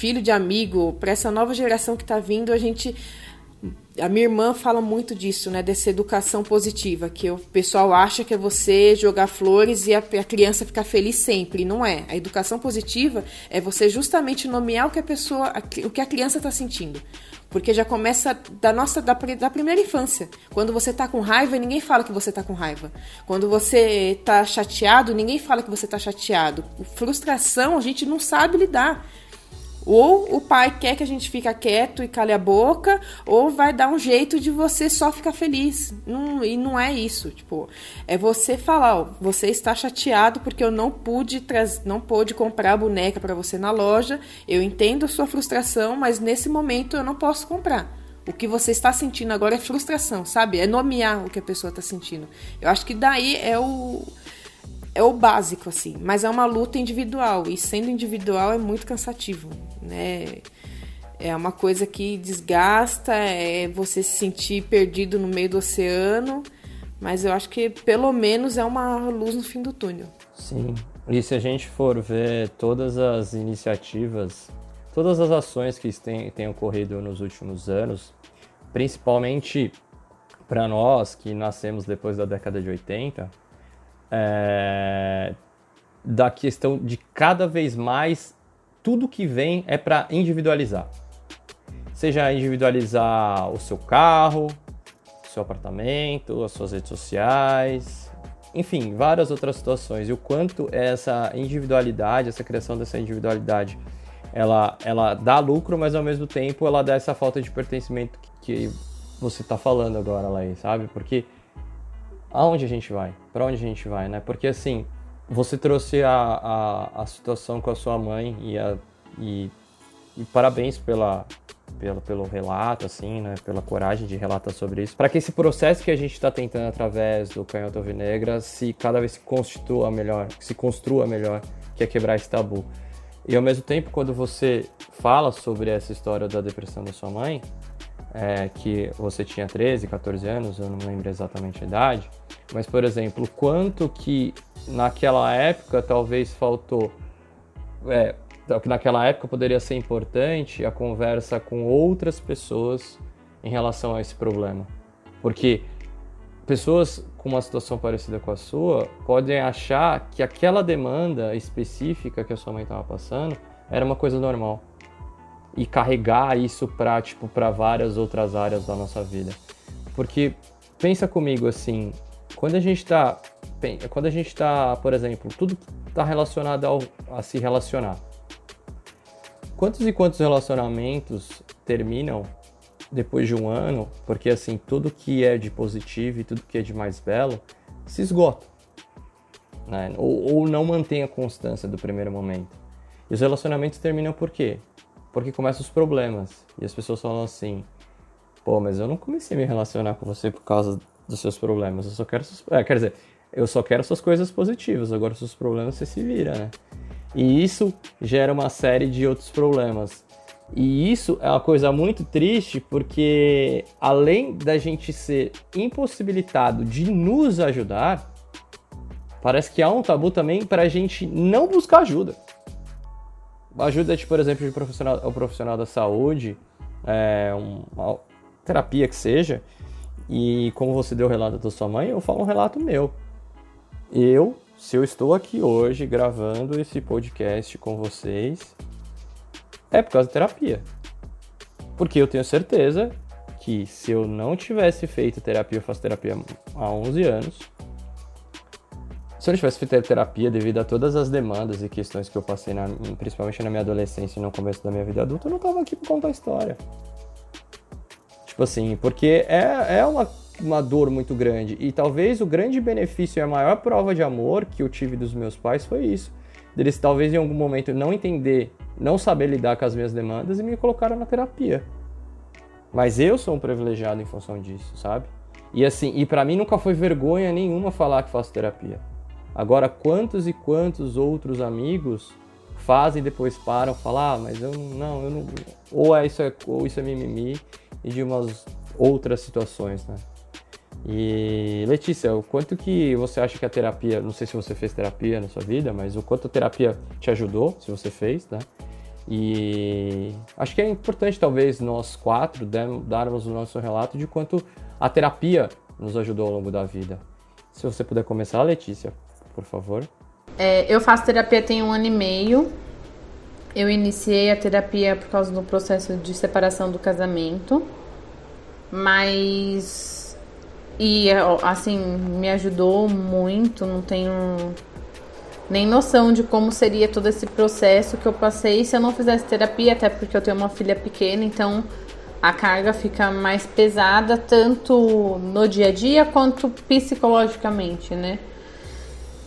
filho de amigo, para essa nova geração que está vindo, a gente a minha irmã fala muito disso, né? Dessa educação positiva, que o pessoal acha que é você jogar flores e a, a criança ficar feliz sempre. Não é. A educação positiva é você justamente nomear o que a pessoa, o que a criança está sentindo. Porque já começa da nossa da, da primeira infância. Quando você tá com raiva, ninguém fala que você tá com raiva. Quando você tá chateado, ninguém fala que você tá chateado. Frustração, a gente não sabe lidar. Ou o pai quer que a gente fique quieto e cale a boca, ou vai dar um jeito de você só ficar feliz. Não, e não é isso, tipo, é você falar, ó, você está chateado porque eu não pude não pude comprar a boneca para você na loja. Eu entendo a sua frustração, mas nesse momento eu não posso comprar. O que você está sentindo agora é frustração, sabe? É nomear o que a pessoa está sentindo. Eu acho que daí é o é o básico, assim, mas é uma luta individual, e sendo individual é muito cansativo, né? É uma coisa que desgasta, é você se sentir perdido no meio do oceano, mas eu acho que pelo menos é uma luz no fim do túnel. Sim, e se a gente for ver todas as iniciativas, todas as ações que têm, têm ocorrido nos últimos anos, principalmente para nós que nascemos depois da década de 80, é, da questão de cada vez mais tudo que vem é para individualizar. Seja individualizar o seu carro, seu apartamento, as suas redes sociais, enfim, várias outras situações. E o quanto essa individualidade, essa criação dessa individualidade, ela, ela dá lucro, mas ao mesmo tempo ela dá essa falta de pertencimento que você está falando agora, Laís, sabe? Porque aonde a gente vai? Para onde a gente vai, né? Porque assim, você trouxe a, a, a situação com a sua mãe e, a, e, e parabéns pela, pela, pelo relato, assim, né? Pela coragem de relatar sobre isso. Para que esse processo que a gente está tentando através do Canhoto Alvinegra se cada vez se constitua melhor, se construa melhor, que é quebrar esse tabu. E ao mesmo tempo, quando você fala sobre essa história da depressão da sua mãe, é, que você tinha 13, 14 anos, eu não lembro exatamente a idade, mas, por exemplo, quanto que naquela época talvez faltou, é, que naquela época poderia ser importante a conversa com outras pessoas em relação a esse problema. Porque pessoas com uma situação parecida com a sua podem achar que aquela demanda específica que a sua mãe estava passando era uma coisa normal e carregar isso para tipo para várias outras áreas da nossa vida. Porque pensa comigo assim, quando a gente está quando a gente está, por exemplo, tudo está relacionado ao, a se relacionar. Quantos e quantos relacionamentos terminam depois de um ano, porque assim, tudo que é de positivo e tudo que é de mais belo se esgota. Né? Ou, ou não mantém a constância do primeiro momento. E os relacionamentos terminam por quê? Porque começam os problemas. E as pessoas falam assim: pô, mas eu não comecei a me relacionar com você por causa dos seus problemas. Eu só quero. É, quer dizer, eu só quero suas coisas positivas. Agora, seus problemas você se vira, né? E isso gera uma série de outros problemas. E isso é uma coisa muito triste porque, além da gente ser impossibilitado de nos ajudar, parece que há um tabu também para a gente não buscar ajuda. Ajuda, tipo, por exemplo, de profissional, o profissional da saúde, é, uma terapia que seja, e como você deu o relato da sua mãe, eu falo um relato meu. Eu, se eu estou aqui hoje gravando esse podcast com vocês, é por causa da terapia. Porque eu tenho certeza que se eu não tivesse feito terapia, eu faço terapia há 11 anos. Se eu não tivesse terapia devido a todas as demandas e questões que eu passei, na, principalmente na minha adolescência e no começo da minha vida adulta, eu não tava aqui pra contar a história. Tipo assim, porque é, é uma, uma dor muito grande. E talvez o grande benefício e a maior prova de amor que eu tive dos meus pais foi isso. Deles talvez em algum momento não entender não saber lidar com as minhas demandas e me colocaram na terapia. Mas eu sou um privilegiado em função disso, sabe? E assim, e para mim nunca foi vergonha nenhuma falar que faço terapia. Agora, quantos e quantos outros amigos fazem depois param falar, ah, mas eu não, eu não, ou é isso ou isso é mimimi e de umas outras situações, né? E Letícia, o quanto que você acha que a terapia, não sei se você fez terapia na sua vida, mas o quanto a terapia te ajudou, se você fez, né? E acho que é importante, talvez, nós quatro darmos o nosso relato de quanto a terapia nos ajudou ao longo da vida. Se você puder começar, Letícia, por favor. É, eu faço terapia tem um ano e meio. Eu iniciei a terapia por causa do processo de separação do casamento. Mas. E, assim, me ajudou muito. Não tenho nem noção de como seria todo esse processo que eu passei se eu não fizesse terapia, até porque eu tenho uma filha pequena, então a carga fica mais pesada tanto no dia a dia quanto psicologicamente, né?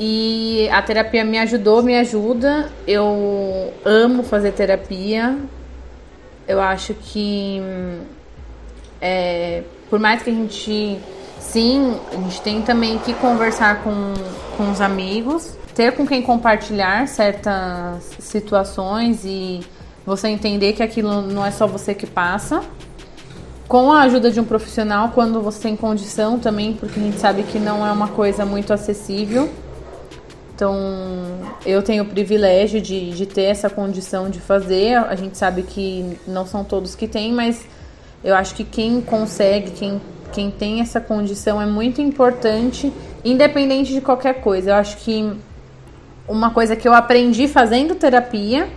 E a terapia me ajudou, me ajuda. Eu amo fazer terapia. Eu acho que é, por mais que a gente sim, a gente tem também que conversar com, com os amigos, ter com quem compartilhar certas situações e você entender que aquilo não é só você que passa. Com a ajuda de um profissional, quando você tem condição também, porque a gente sabe que não é uma coisa muito acessível. Então, eu tenho o privilégio de, de ter essa condição de fazer. A gente sabe que não são todos que têm, mas eu acho que quem consegue, quem, quem tem essa condição é muito importante, independente de qualquer coisa. Eu acho que uma coisa que eu aprendi fazendo terapia,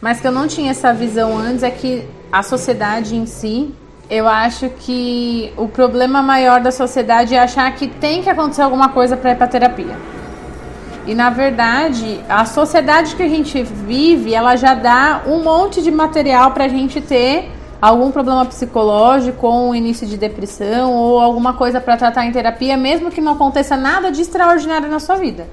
mas que eu não tinha essa visão antes, é que a sociedade em si, eu acho que o problema maior da sociedade é achar que tem que acontecer alguma coisa para ir para terapia. E na verdade, a sociedade que a gente vive, ela já dá um monte de material para a gente ter algum problema psicológico, ou um início de depressão, ou alguma coisa para tratar em terapia, mesmo que não aconteça nada de extraordinário na sua vida.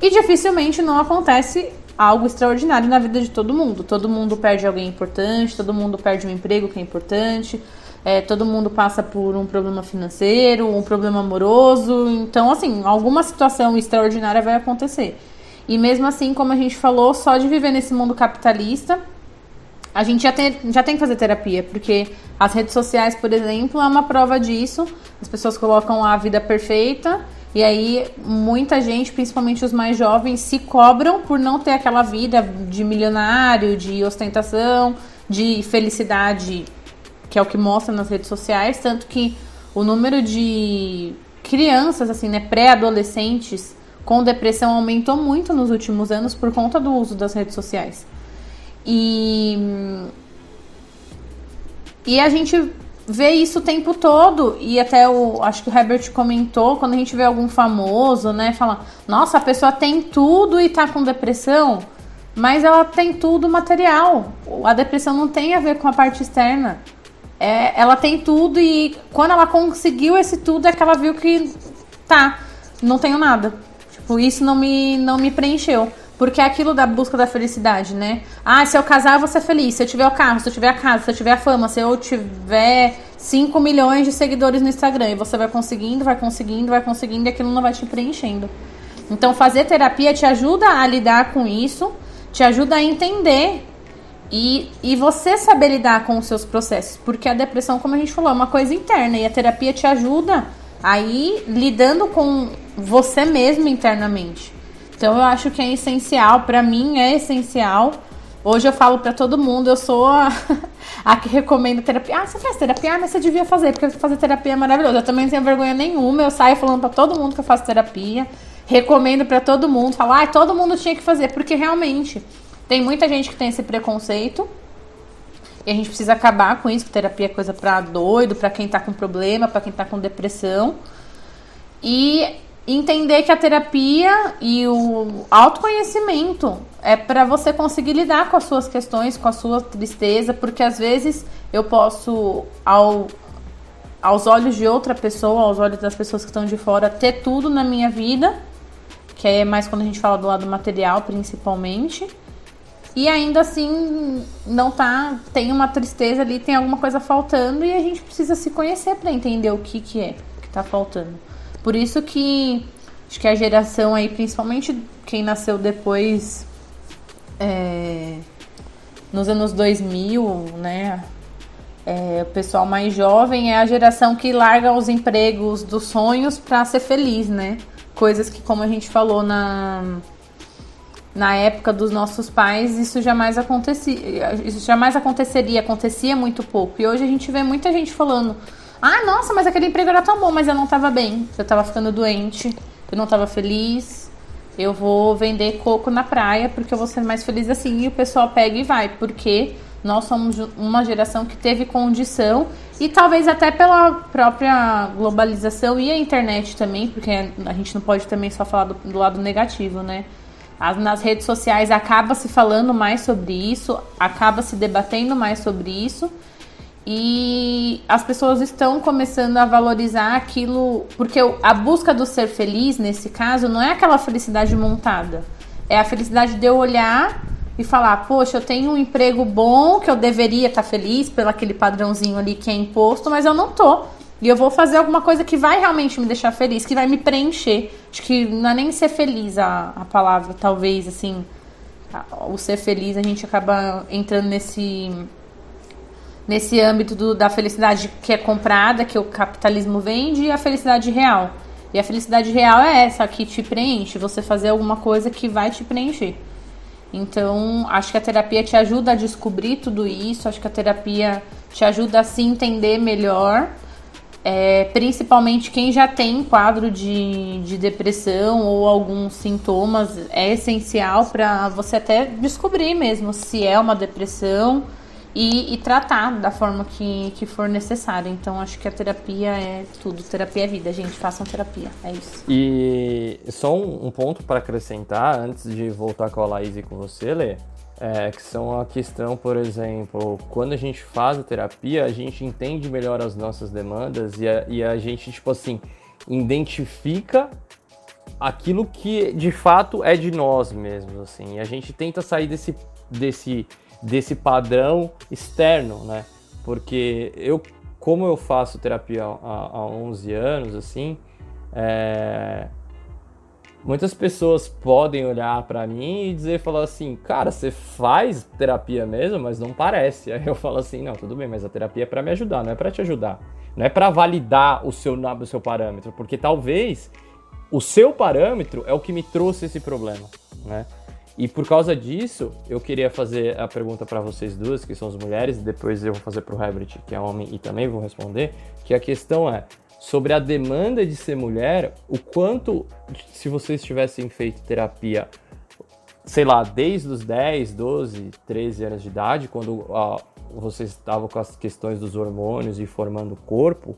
E dificilmente não acontece algo extraordinário na vida de todo mundo. Todo mundo perde alguém importante, todo mundo perde um emprego que é importante, é, todo mundo passa por um problema financeiro, um problema amoroso. Então, assim, alguma situação extraordinária vai acontecer. E mesmo assim, como a gente falou, só de viver nesse mundo capitalista, a gente já tem, já tem que fazer terapia, porque as redes sociais, por exemplo, é uma prova disso. As pessoas colocam a vida perfeita e aí muita gente, principalmente os mais jovens, se cobram por não ter aquela vida de milionário, de ostentação, de felicidade, que é o que mostra nas redes sociais, tanto que o número de crianças, assim, né, pré-adolescentes com depressão aumentou muito nos últimos anos por conta do uso das redes sociais. E e a gente vê isso o tempo todo e até o acho que o Herbert comentou quando a gente vê algum famoso, né, fala: "Nossa, a pessoa tem tudo e tá com depressão" mas ela tem tudo material. A depressão não tem a ver com a parte externa. É, ela tem tudo e quando ela conseguiu esse tudo é que ela viu que tá, não tenho nada. Tipo, isso não me, não me preencheu. Porque é aquilo da busca da felicidade, né? Ah, se eu casar, eu vou ser feliz. Se eu tiver o carro, se eu tiver a casa, se eu tiver a fama, se eu tiver 5 milhões de seguidores no Instagram. E você vai conseguindo, vai conseguindo, vai conseguindo e aquilo não vai te preenchendo. Então, fazer terapia te ajuda a lidar com isso te ajuda a entender e, e você saber lidar com os seus processos. Porque a depressão, como a gente falou, é uma coisa interna e a terapia te ajuda a ir lidando com você mesmo internamente. Então eu acho que é essencial, para mim é essencial. Hoje eu falo para todo mundo, eu sou a, a, que recomenda terapia. Ah, você faz terapia? Ah, mas você devia fazer, porque fazer terapia é maravilhoso. Eu também não tenho vergonha nenhuma, eu saio falando para todo mundo que eu faço terapia. Recomendo para todo mundo. Falar, ah, todo mundo tinha que fazer, porque realmente tem muita gente que tem esse preconceito. E a gente precisa acabar com isso, terapia é coisa para doido, para quem tá com problema, para quem tá com depressão. E entender que a terapia e o autoconhecimento é para você conseguir lidar com as suas questões, com a sua tristeza, porque às vezes eu posso ao aos olhos de outra pessoa, aos olhos das pessoas que estão de fora, ter tudo na minha vida que é mais quando a gente fala do lado material, principalmente. E ainda assim, não tá. Tem uma tristeza ali, tem alguma coisa faltando e a gente precisa se conhecer para entender o que, que é que tá faltando. Por isso que acho que a geração aí, principalmente quem nasceu depois. É, nos anos 2000, né? É, o pessoal mais jovem é a geração que larga os empregos dos sonhos para ser feliz, né? Coisas que, como a gente falou na, na época dos nossos pais, isso jamais acontecia. Isso jamais aconteceria, acontecia muito pouco. E hoje a gente vê muita gente falando: ah, nossa, mas aquele emprego era tão bom, mas eu não estava bem, eu estava ficando doente, eu não estava feliz. Eu vou vender coco na praia porque eu vou ser mais feliz assim. E o pessoal pega e vai, porque nós somos uma geração que teve condição e talvez até pela própria globalização e a internet também, porque a gente não pode também só falar do, do lado negativo, né? As, nas redes sociais acaba se falando mais sobre isso, acaba se debatendo mais sobre isso e as pessoas estão começando a valorizar aquilo, porque a busca do ser feliz nesse caso não é aquela felicidade montada, é a felicidade de eu olhar e falar, poxa, eu tenho um emprego bom, que eu deveria estar tá feliz pelo aquele padrãozinho ali que é imposto, mas eu não tô. E eu vou fazer alguma coisa que vai realmente me deixar feliz, que vai me preencher. Acho que não é nem ser feliz a, a palavra, talvez, assim. O ser feliz, a gente acaba entrando nesse nesse âmbito do, da felicidade que é comprada, que o capitalismo vende, e a felicidade real. E a felicidade real é essa, que te preenche, você fazer alguma coisa que vai te preencher. Então, acho que a terapia te ajuda a descobrir tudo isso, acho que a terapia te ajuda a se entender melhor, é, principalmente quem já tem quadro de, de depressão ou alguns sintomas, é essencial para você até descobrir mesmo se é uma depressão e, e, tratar da forma que, que for necessária. Então, acho que a terapia é tudo. Terapia é vida, gente. Façam terapia. É isso. E só um, um ponto para acrescentar, antes de voltar com a Laís e com você, Lê, é, que são a questão, por exemplo, quando a gente faz a terapia, a gente entende melhor as nossas demandas e a, e a gente, tipo assim, identifica aquilo que de fato é de nós mesmos, assim. E a gente tenta sair desse, desse desse padrão externo, né? Porque eu, como eu faço terapia há, há 11 anos, assim, é... muitas pessoas podem olhar para mim e dizer, falar assim, cara, você faz terapia mesmo, mas não parece. Aí eu falo assim, não, tudo bem, mas a terapia é para me ajudar, não é para te ajudar. Não é para validar o seu, o seu parâmetro, porque talvez o seu parâmetro é o que me trouxe esse problema, né? E por causa disso, eu queria fazer a pergunta para vocês duas, que são as mulheres, e depois eu vou fazer para o que é homem, e também vou responder, que a questão é sobre a demanda de ser mulher, o quanto, se vocês tivessem feito terapia, sei lá, desde os 10, 12, 13 anos de idade, quando ah, vocês estavam com as questões dos hormônios e formando o corpo,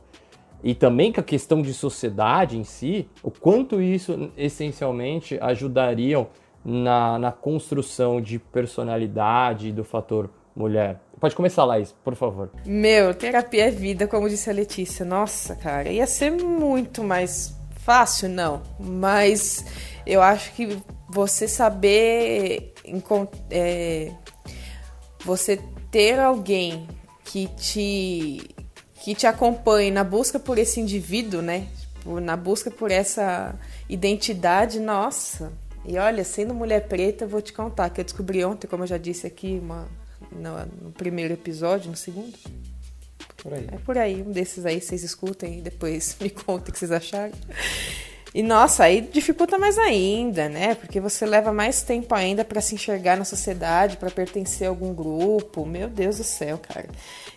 e também com a questão de sociedade em si, o quanto isso essencialmente ajudariam na, na construção de personalidade do fator mulher. Pode começar, Laís, por favor. Meu, terapia é vida, como disse a Letícia. Nossa, cara, ia ser muito mais fácil, não. Mas eu acho que você saber. É, você ter alguém que te que te acompanhe na busca por esse indivíduo, né? Na busca por essa identidade, nossa. E olha, sendo mulher preta, vou te contar que eu descobri ontem, como eu já disse aqui uma, no, no primeiro episódio, no segundo. Por aí. É por aí, um desses aí vocês escutem e depois me contem o que vocês acharam. E nossa, aí dificulta mais ainda, né? Porque você leva mais tempo ainda para se enxergar na sociedade, para pertencer a algum grupo. Meu Deus do céu, cara.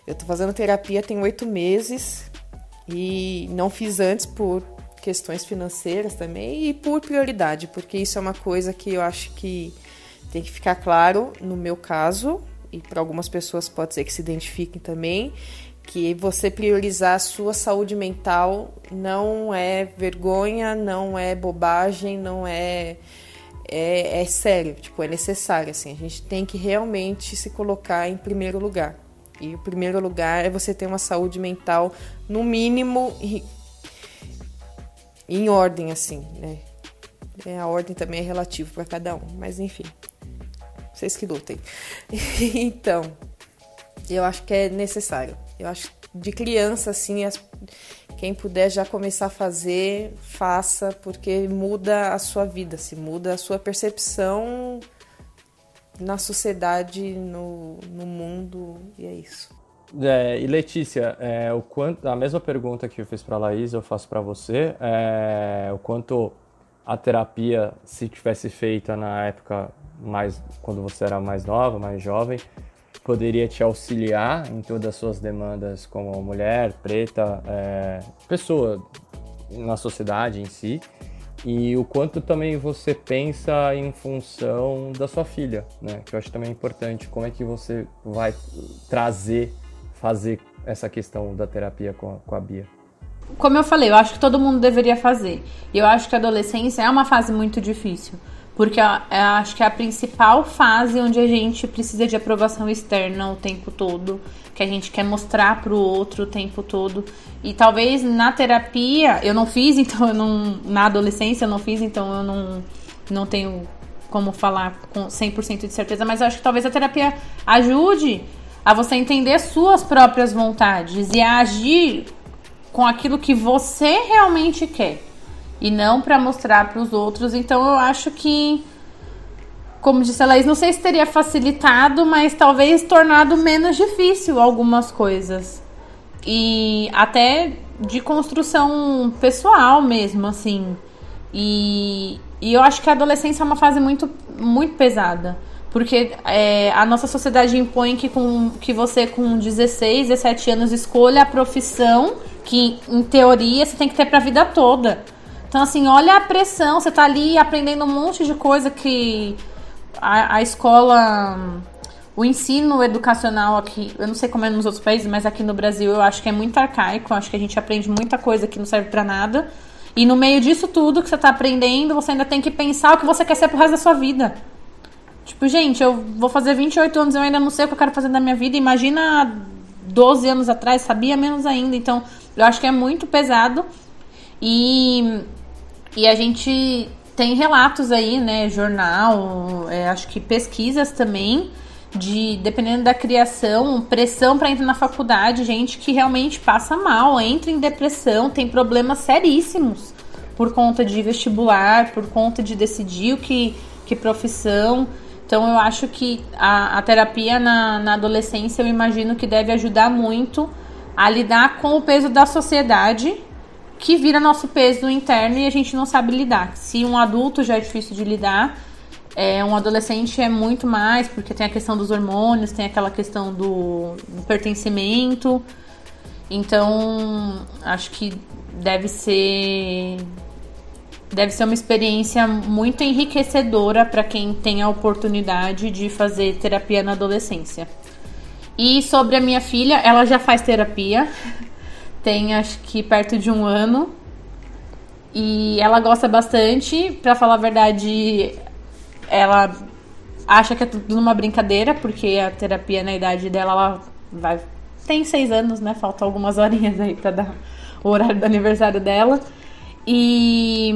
Eu tô fazendo terapia tem oito meses e não fiz antes por questões financeiras também e por prioridade, porque isso é uma coisa que eu acho que tem que ficar claro no meu caso e para algumas pessoas pode ser que se identifiquem também que você priorizar a sua saúde mental não é vergonha, não é bobagem, não é, é, é sério, tipo, é necessário, assim, a gente tem que realmente se colocar em primeiro lugar. E o primeiro lugar é você ter uma saúde mental, no mínimo, em ordem, assim, né? É, a ordem também é relativa para cada um, mas enfim, vocês que lutem. então, eu acho que é necessário. Eu acho de criança, assim, as, quem puder já começar a fazer, faça, porque muda a sua vida, se assim, muda a sua percepção na sociedade, no, no mundo, e é isso. É, e Letícia, é, o quanto, a mesma pergunta que eu fiz para a Laís, eu faço para você. É, o quanto a terapia, se tivesse feita na época mais quando você era mais nova, mais jovem, poderia te auxiliar em todas as suas demandas como mulher, preta, é, pessoa na sociedade em si, e o quanto também você pensa em função da sua filha, né? Que eu acho também importante. Como é que você vai trazer, fazer essa questão da terapia com a, com a Bia? Como eu falei, eu acho que todo mundo deveria fazer. Eu acho que a adolescência é uma fase muito difícil. Porque acho que é a principal fase onde a gente precisa de aprovação externa o tempo todo, que a gente quer mostrar para o outro o tempo todo. E talvez na terapia, eu não fiz, então eu não. Na adolescência eu não fiz, então eu não, não tenho como falar com 100% de certeza, mas acho que talvez a terapia ajude a você entender suas próprias vontades e a agir com aquilo que você realmente quer e não para mostrar para os outros. Então eu acho que, como disse a Laís, não sei se teria facilitado, mas talvez tornado menos difícil algumas coisas. E até de construção pessoal mesmo, assim. E, e eu acho que a adolescência é uma fase muito, muito pesada. Porque é, a nossa sociedade impõe que, com, que você, com 16, 17 anos, escolha a profissão que, em teoria, você tem que ter para a vida toda. Então, assim, olha a pressão. Você tá ali aprendendo um monte de coisa que a, a escola. O ensino educacional aqui, eu não sei como é nos outros países, mas aqui no Brasil eu acho que é muito arcaico. Acho que a gente aprende muita coisa que não serve para nada. E no meio disso tudo que você tá aprendendo, você ainda tem que pensar o que você quer ser pro resto da sua vida. Tipo, gente, eu vou fazer 28 anos, eu ainda não sei o que eu quero fazer da minha vida. Imagina 12 anos atrás, sabia menos ainda. Então, eu acho que é muito pesado. E e a gente tem relatos aí, né, jornal, é, acho que pesquisas também, de dependendo da criação, pressão para entrar na faculdade, gente que realmente passa mal, entra em depressão, tem problemas seríssimos por conta de vestibular, por conta de decidir o que, que profissão. Então eu acho que a, a terapia na, na adolescência eu imagino que deve ajudar muito a lidar com o peso da sociedade que vira nosso peso interno e a gente não sabe lidar. Se um adulto já é difícil de lidar, É, um adolescente é muito mais, porque tem a questão dos hormônios, tem aquela questão do, do pertencimento. Então, acho que deve ser deve ser uma experiência muito enriquecedora para quem tem a oportunidade de fazer terapia na adolescência. E sobre a minha filha, ela já faz terapia, tem acho que perto de um ano. E ela gosta bastante, para falar a verdade, ela acha que é tudo uma brincadeira, porque a terapia na idade dela, ela vai. Tem seis anos, né? Faltam algumas horinhas aí pra dar o horário do aniversário dela. E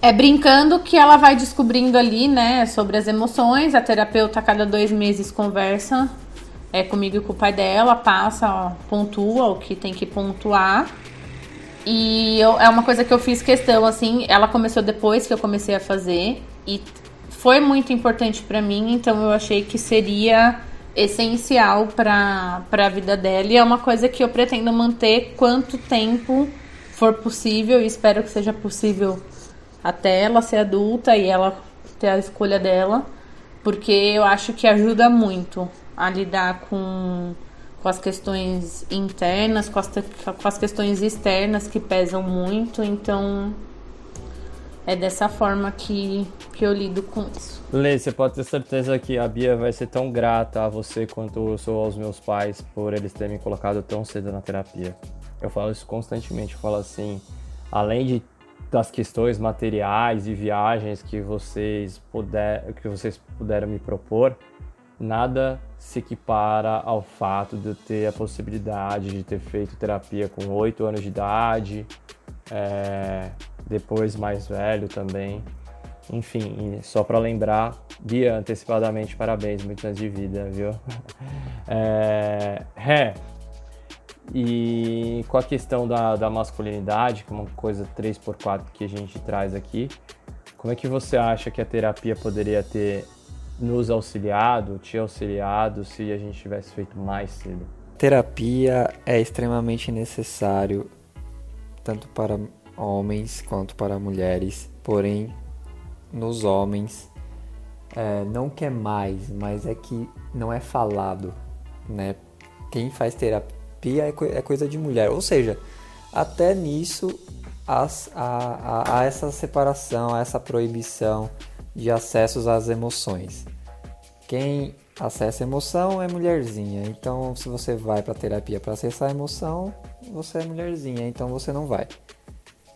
é brincando que ela vai descobrindo ali, né, sobre as emoções. A terapeuta a cada dois meses conversa é, comigo e com o pai dela, passa, pontua o que tem que pontuar. E eu, é uma coisa que eu fiz questão, assim, ela começou depois que eu comecei a fazer e foi muito importante para mim, então eu achei que seria essencial para a vida dela e é uma coisa que eu pretendo manter quanto tempo for possível e espero que seja possível até ela ser adulta e ela ter a escolha dela, porque eu acho que ajuda muito a lidar com com as questões internas, com as, com as questões externas que pesam muito, então é dessa forma que, que eu lido com isso. Lê, você pode ter certeza que a Bia vai ser tão grata a você quanto eu sou aos meus pais por eles terem me colocado tão cedo na terapia. Eu falo isso constantemente, eu falo assim, além de das questões materiais e viagens que vocês puder, que vocês puderam me propor, nada se equipara ao fato de eu ter a possibilidade de ter feito terapia com 8 anos de idade, é, depois mais velho também. Enfim, só para lembrar, Bia, antecipadamente, parabéns, muitos anos de vida, viu? É, é, e com a questão da, da masculinidade, que é uma coisa 3x4 que a gente traz aqui, como é que você acha que a terapia poderia ter nos auxiliado, te auxiliado se a gente tivesse feito mais cedo? Terapia é extremamente necessário tanto para homens quanto para mulheres, porém nos homens é, não quer mais, mas é que não é falado, né? Quem faz terapia é, co é coisa de mulher, ou seja, até nisso há, há, há essa separação, há essa proibição de acessos às emoções. Quem acessa emoção é mulherzinha. Então, se você vai para terapia para acessar a emoção, você é mulherzinha, então você não vai.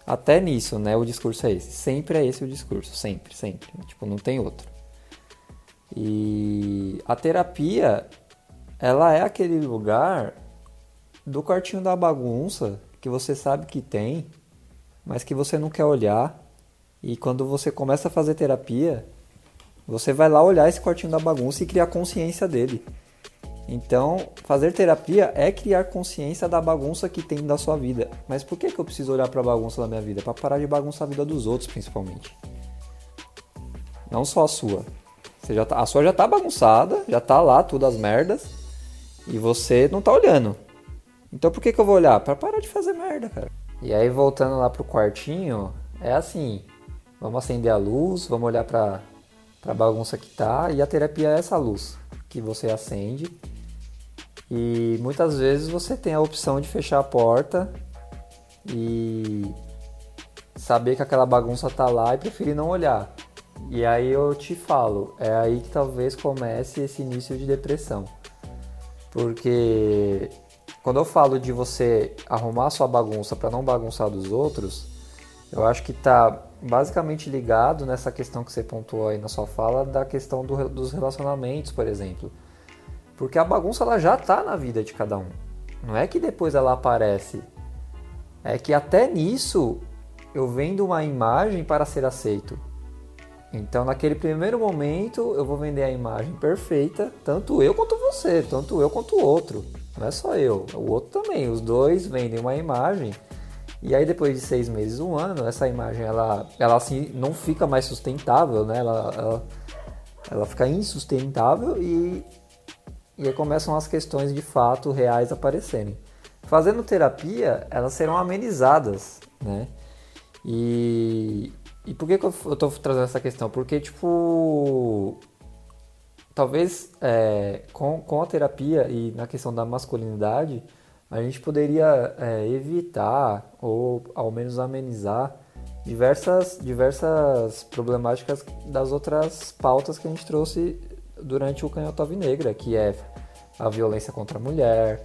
Até nisso, né? O discurso é esse. Sempre é esse o discurso, sempre, sempre. Tipo, não tem outro. E a terapia, ela é aquele lugar do quartinho da bagunça que você sabe que tem, mas que você não quer olhar e quando você começa a fazer terapia, você vai lá olhar esse quartinho da bagunça e criar consciência dele. Então, fazer terapia é criar consciência da bagunça que tem da sua vida. Mas por que, que eu preciso olhar para a bagunça da minha vida? Para parar de bagunçar a vida dos outros, principalmente. Não só a sua. Você já tá, a sua já tá bagunçada, já tá lá tudo as merdas, e você não tá olhando. Então por que, que eu vou olhar? Para parar de fazer merda, cara. E aí voltando lá pro quartinho, é assim, Vamos acender a luz, vamos olhar para a bagunça que tá e a terapia é essa luz que você acende. E muitas vezes você tem a opção de fechar a porta e saber que aquela bagunça tá lá e preferir não olhar. E aí eu te falo, é aí que talvez comece esse início de depressão. Porque quando eu falo de você arrumar sua bagunça para não bagunçar dos outros, eu acho que tá basicamente ligado nessa questão que você pontuou aí na sua fala, da questão do, dos relacionamentos, por exemplo. Porque a bagunça ela já está na vida de cada um. Não é que depois ela aparece. É que até nisso eu vendo uma imagem para ser aceito. Então, naquele primeiro momento, eu vou vender a imagem perfeita, tanto eu quanto você, tanto eu quanto o outro. Não é só eu, o outro também. Os dois vendem uma imagem e aí depois de seis meses, um ano, essa imagem ela, ela assim não fica mais sustentável, né? Ela, ela, ela fica insustentável e, e aí começam as questões de fato reais aparecerem. Fazendo terapia, elas serão amenizadas, né? E, e por que, que eu, eu tô trazendo essa questão? Porque, tipo, talvez é, com, com a terapia e na questão da masculinidade, a gente poderia é, evitar ou ao menos amenizar diversas, diversas problemáticas das outras pautas que a gente trouxe durante o Canhotove Negra, que é a violência contra a mulher,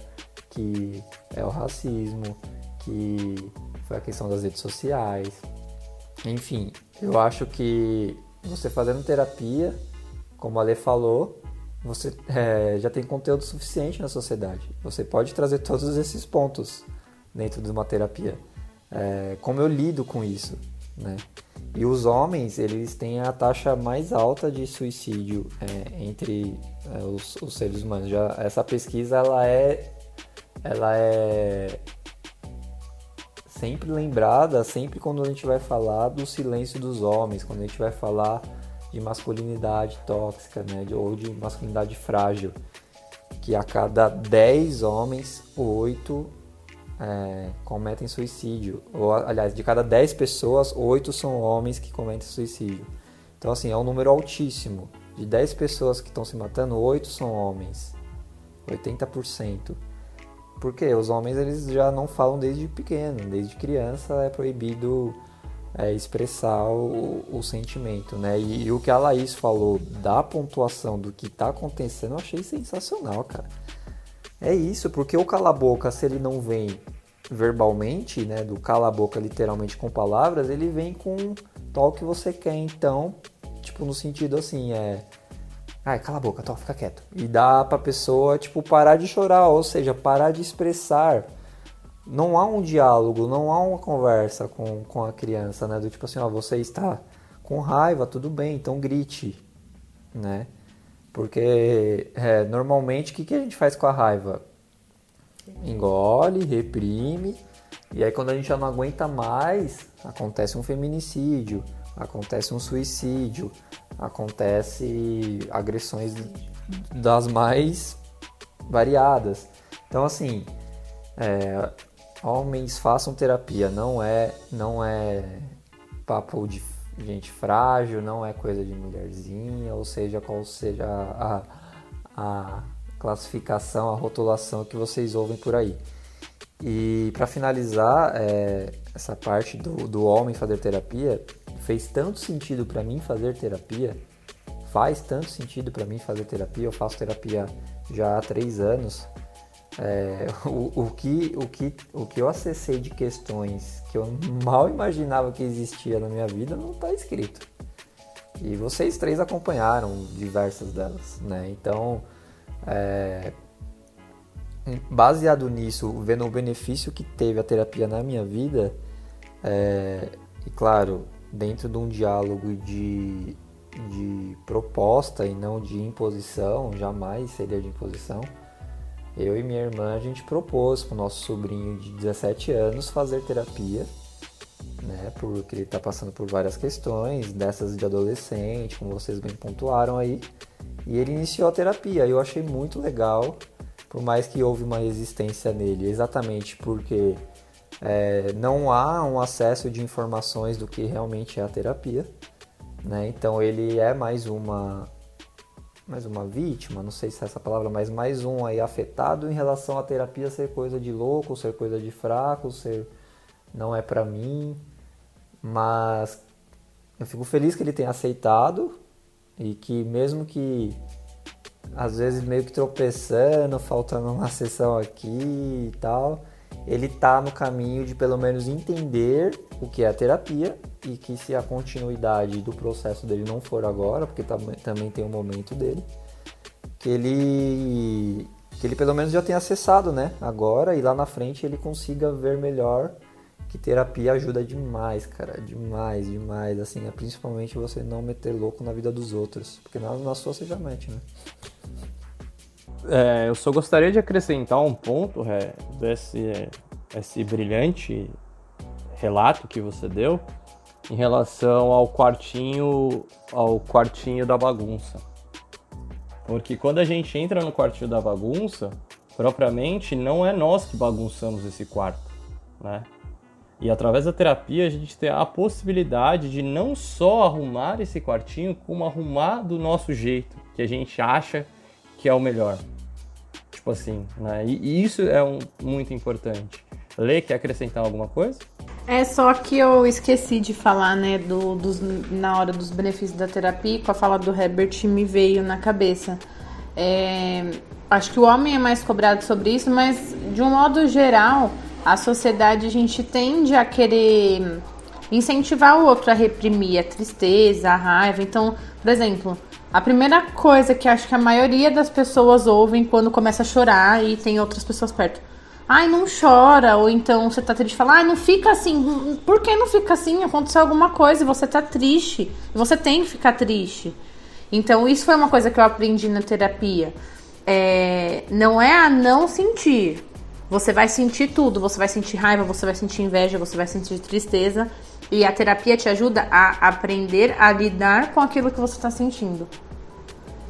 que é o racismo, que foi a questão das redes sociais. Enfim, eu acho que você fazendo terapia, como a Lê falou, você é, já tem conteúdo suficiente na sociedade. Você pode trazer todos esses pontos dentro de uma terapia. É, como eu lido com isso, né? E os homens, eles têm a taxa mais alta de suicídio é, entre é, os, os, seres humanos. Já, essa pesquisa, ela é, ela é sempre lembrada, sempre quando a gente vai falar do silêncio dos homens, quando a gente vai falar de masculinidade tóxica, né, ou de masculinidade frágil, que a cada 10 homens, 8 é, cometem suicídio. Ou, aliás, de cada 10 pessoas, 8 são homens que cometem suicídio. Então, assim, é um número altíssimo. De 10 pessoas que estão se matando, 8 são homens. 80%. Porque os homens eles já não falam desde pequeno, desde criança é proibido é, expressar o, o, sentimento, né? E, e, o que a Laís falou da pontuação do que está acontecendo, eu achei sensacional, cara. É isso, porque o cala-boca, se ele não vem verbalmente, né, do cala-boca literalmente com palavras, ele vem com tal que você quer, então, tipo, no sentido assim, é... Ai, cala a boca, tó, fica quieto. E dá pra pessoa, tipo, parar de chorar, ou seja, parar de expressar não há um diálogo, não há uma conversa com, com a criança, né? Do tipo assim, ó, você está com raiva, tudo bem, então grite, né? Porque é, normalmente o que, que a gente faz com a raiva? Engole, reprime, e aí quando a gente já não aguenta mais, acontece um feminicídio, acontece um suicídio, acontece agressões das mais variadas. Então assim, é, homens façam terapia, não é não é papo de gente frágil, não é coisa de mulherzinha, ou seja, qual seja a, a classificação, a rotulação que vocês ouvem por aí. E para finalizar é, essa parte do, do homem fazer terapia, fez tanto sentido para mim fazer terapia, faz tanto sentido para mim fazer terapia. Eu faço terapia já há três anos é, o, o, que, o, que, o que eu acessei de questões que eu mal imaginava que existia na minha vida não está escrito. E vocês três acompanharam diversas delas, né? Então, é, baseado nisso, vendo o benefício que teve a terapia na minha vida, é, e claro, dentro de um diálogo de, de proposta e não de imposição, jamais seria de imposição eu e minha irmã a gente propôs para o nosso sobrinho de 17 anos fazer terapia, né? Porque ele está passando por várias questões, dessas de adolescente, como vocês bem pontuaram aí. E ele iniciou a terapia. Eu achei muito legal, por mais que houve uma resistência nele, exatamente porque é, não há um acesso de informações do que realmente é a terapia. Né? Então ele é mais uma mais uma vítima, não sei se é essa palavra, mas mais um aí afetado em relação à terapia ser coisa de louco, ser coisa de fraco, ser não é para mim. Mas eu fico feliz que ele tenha aceitado e que mesmo que às vezes meio que tropeçando, faltando uma sessão aqui e tal, ele tá no caminho de pelo menos entender o que é a terapia e que se a continuidade do processo dele não for agora, porque também tem um momento dele, que ele que ele pelo menos já tenha acessado, né? Agora e lá na frente ele consiga ver melhor que terapia ajuda demais, cara, demais, demais, assim, é principalmente você não meter louco na vida dos outros, porque na, na sua você já mete, né? É, eu só gostaria de acrescentar um ponto é, desse esse brilhante relato que você deu em relação ao quartinho ao quartinho da bagunça. Porque quando a gente entra no quartinho da bagunça, propriamente não é nós que bagunçamos esse quarto, né? E através da terapia a gente tem a possibilidade de não só arrumar esse quartinho, como arrumar do nosso jeito, que a gente acha que é o melhor. Tipo assim, né? E, isso é um, muito importante. Lê, quer acrescentar alguma coisa? É só que eu esqueci de falar, né, do, dos, na hora dos benefícios da terapia, com a fala do Herbert me veio na cabeça. É, acho que o homem é mais cobrado sobre isso, mas de um modo geral, a sociedade a gente tende a querer incentivar o outro a reprimir a tristeza, a raiva. Então, por exemplo, a primeira coisa que acho que a maioria das pessoas ouvem quando começa a chorar e tem outras pessoas perto Ai, não chora. Ou então você tá triste fala, ai, não fica assim. Por que não fica assim? Aconteceu alguma coisa você tá triste. Você tem que ficar triste. Então, isso foi uma coisa que eu aprendi na terapia. É, não é a não sentir. Você vai sentir tudo. Você vai sentir raiva, você vai sentir inveja, você vai sentir tristeza. E a terapia te ajuda a aprender a lidar com aquilo que você está sentindo.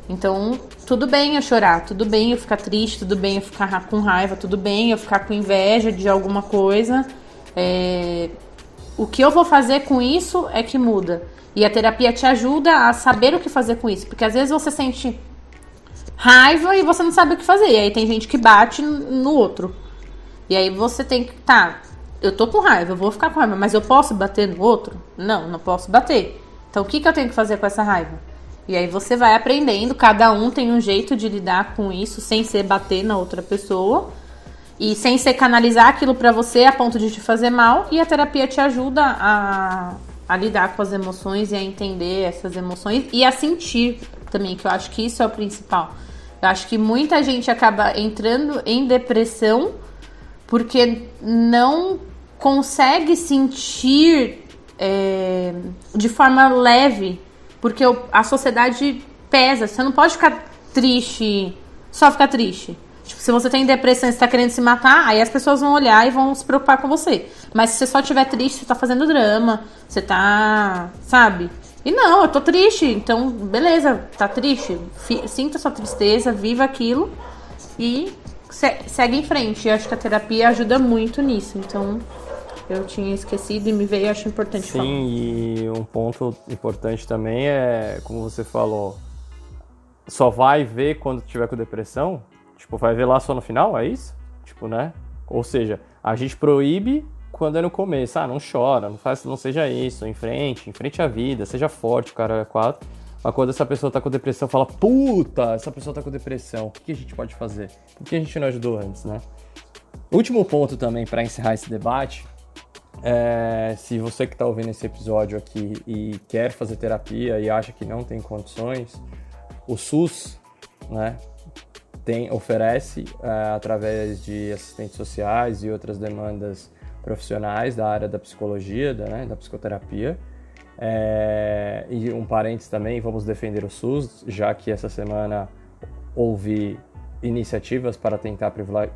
Então, tudo bem eu chorar, tudo bem eu ficar triste, tudo bem eu ficar com raiva, tudo bem eu ficar com inveja de alguma coisa. É... O que eu vou fazer com isso é que muda. E a terapia te ajuda a saber o que fazer com isso. Porque às vezes você sente raiva e você não sabe o que fazer. E aí tem gente que bate no outro. E aí você tem que. Tá, eu tô com raiva, eu vou ficar com raiva, mas eu posso bater no outro? Não, não posso bater. Então o que, que eu tenho que fazer com essa raiva? E aí você vai aprendendo, cada um tem um jeito de lidar com isso sem ser bater na outra pessoa e sem ser canalizar aquilo para você a ponto de te fazer mal. E a terapia te ajuda a, a lidar com as emoções e a entender essas emoções e a sentir também, que eu acho que isso é o principal. Eu acho que muita gente acaba entrando em depressão porque não consegue sentir é, de forma leve porque a sociedade pesa. Você não pode ficar triste, só ficar triste. Tipo, se você tem depressão e está querendo se matar, aí as pessoas vão olhar e vão se preocupar com você. Mas se você só estiver triste, você tá fazendo drama, você tá. Sabe? E não, eu tô triste, então beleza, tá triste. Sinta sua tristeza, viva aquilo e segue em frente. Eu acho que a terapia ajuda muito nisso. Então, eu tinha esquecido e me veio, acho importante Sim, falar. Sim, e um ponto importante também é, como você falou, só vai ver quando tiver com depressão? Tipo, vai ver lá só no final, é isso? Tipo, né? Ou seja, a gente proíbe quando é no começo. Ah, não chora, não faz, não seja isso, em frente, em frente à vida, seja forte, o cara é quatro. Mas quando essa pessoa tá com depressão, fala, puta, essa pessoa tá com depressão, o que, que a gente pode fazer? Por que a gente não ajudou antes, né? Último ponto também para encerrar esse debate é, se você que está ouvindo esse episódio aqui e quer fazer terapia e acha que não tem condições, o SUS né, tem, oferece, é, através de assistentes sociais e outras demandas profissionais da área da psicologia, da, né, da psicoterapia. É, e um parênteses também, vamos defender o SUS, já que essa semana houve iniciativas para tentar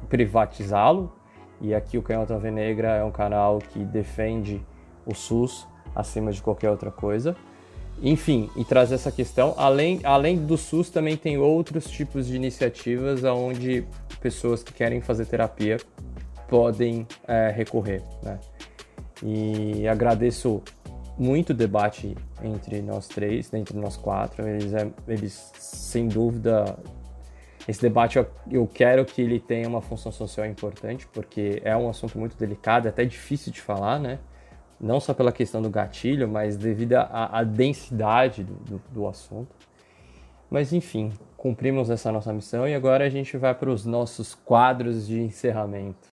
privatizá-lo, e aqui o Canhota Negra é um canal que defende o SUS acima de qualquer outra coisa. Enfim, e traz essa questão. Além, além do SUS, também tem outros tipos de iniciativas onde pessoas que querem fazer terapia podem é, recorrer. Né? E agradeço muito o debate entre nós três, entre nós quatro. Eles, é, eles sem dúvida, esse debate eu, eu quero que ele tenha uma função social importante, porque é um assunto muito delicado, é até difícil de falar, né? Não só pela questão do gatilho, mas devido à, densidade do, do, do assunto. Mas enfim, cumprimos essa nossa missão e agora a gente vai para os nossos quadros de encerramento.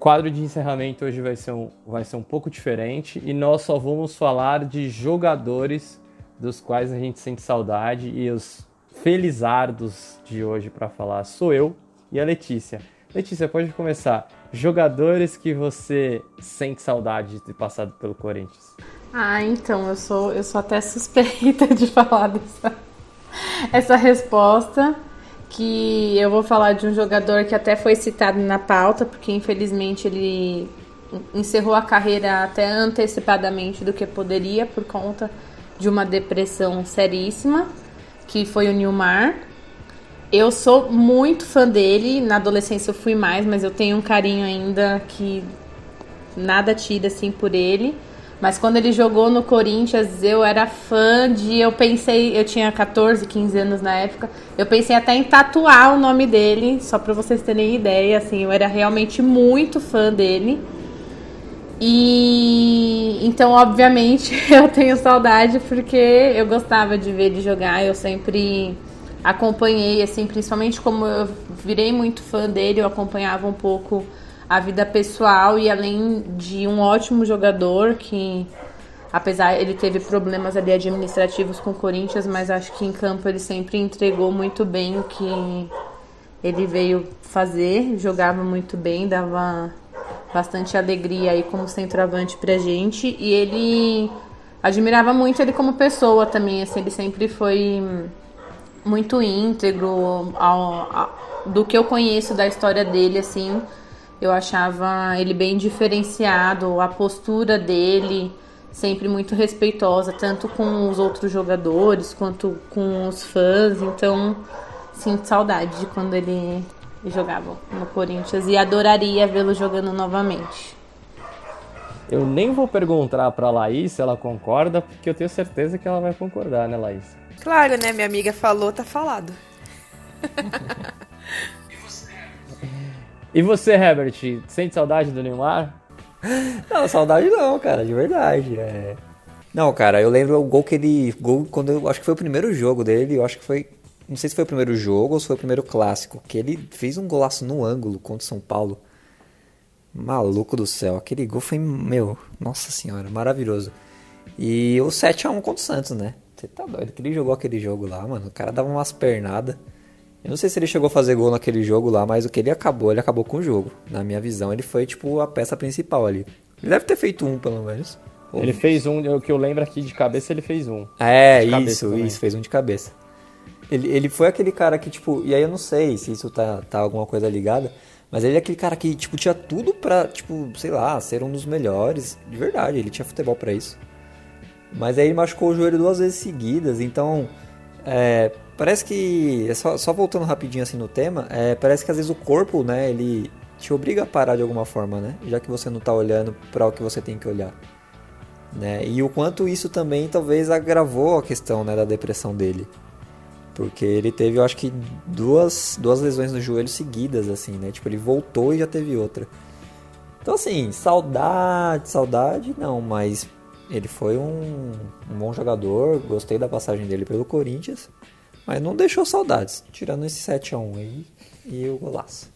Quadro de encerramento hoje vai ser, um, vai ser um pouco diferente e nós só vamos falar de jogadores dos quais a gente sente saudade e os felizardos de hoje para falar sou eu e a Letícia. Letícia, pode começar. Jogadores que você sente saudade de ter passado pelo Corinthians. Ah, então, eu sou, eu sou até suspeita de falar dessa essa resposta que eu vou falar de um jogador que até foi citado na pauta, porque infelizmente ele encerrou a carreira até antecipadamente do que poderia por conta de uma depressão seríssima, que foi o Nilmar. Eu sou muito fã dele, na adolescência eu fui mais, mas eu tenho um carinho ainda que nada tira assim por ele. Mas quando ele jogou no Corinthians, eu era fã de. Eu pensei, eu tinha 14, 15 anos na época. Eu pensei até em tatuar o nome dele, só para vocês terem ideia. Assim, eu era realmente muito fã dele. E então, obviamente, eu tenho saudade porque eu gostava de ver ele jogar. Eu sempre acompanhei, assim, principalmente como eu virei muito fã dele, eu acompanhava um pouco a vida pessoal e além de um ótimo jogador que apesar ele teve problemas ali administrativos com o Corinthians, mas acho que em campo ele sempre entregou muito bem o que ele veio fazer, jogava muito bem, dava bastante alegria aí como centroavante pra gente. E ele admirava muito ele como pessoa também, assim, ele sempre foi muito íntegro ao, ao, do que eu conheço da história dele, assim, eu achava ele bem diferenciado, a postura dele sempre muito respeitosa, tanto com os outros jogadores quanto com os fãs. Então, sinto saudade de quando ele jogava no Corinthians e adoraria vê-lo jogando novamente. Eu nem vou perguntar para Laís se ela concorda, porque eu tenho certeza que ela vai concordar, né, Laís? Claro, né? Minha amiga falou, tá falado. E você, Herbert, sente saudade do Neymar? Não, saudade não, cara, de verdade. É... Não, cara, eu lembro o gol que ele. Gol quando eu acho que foi o primeiro jogo dele, eu acho que foi. Não sei se foi o primeiro jogo ou se foi o primeiro clássico. Que ele fez um golaço no ângulo contra o São Paulo. Maluco do céu. Aquele gol foi, meu, nossa senhora, maravilhoso. E o 7x1 contra o Santos, né? Você tá doido? Que ele jogou aquele jogo lá, mano. O cara dava umas pernadas. Eu não sei se ele chegou a fazer gol naquele jogo lá, mas o que ele acabou, ele acabou com o jogo. Na minha visão, ele foi, tipo, a peça principal ali. Ele deve ter feito um, pelo menos. Ele fez um, o que eu lembro aqui de cabeça, ele fez um. É, isso, isso, fez um de cabeça. Ele, ele foi aquele cara que, tipo, e aí eu não sei se isso tá, tá alguma coisa ligada, mas ele é aquele cara que, tipo, tinha tudo pra, tipo, sei lá, ser um dos melhores. De verdade, ele tinha futebol para isso. Mas aí ele machucou o joelho duas vezes seguidas, então. É, Parece que, é só, só, voltando rapidinho assim no tema, é, parece que às vezes o corpo, né, ele te obriga a parar de alguma forma, né? Já que você não está olhando para o que você tem que olhar. Né? E o quanto isso também talvez agravou a questão né, da depressão dele. Porque ele teve, eu acho que, duas, duas lesões no joelho seguidas, assim, né? Tipo, ele voltou e já teve outra. Então, assim, saudade, saudade, não, mas ele foi um, um bom jogador, gostei da passagem dele pelo Corinthians. Mas não deixou saudades, tirando esse 7x1 aí e o golaço.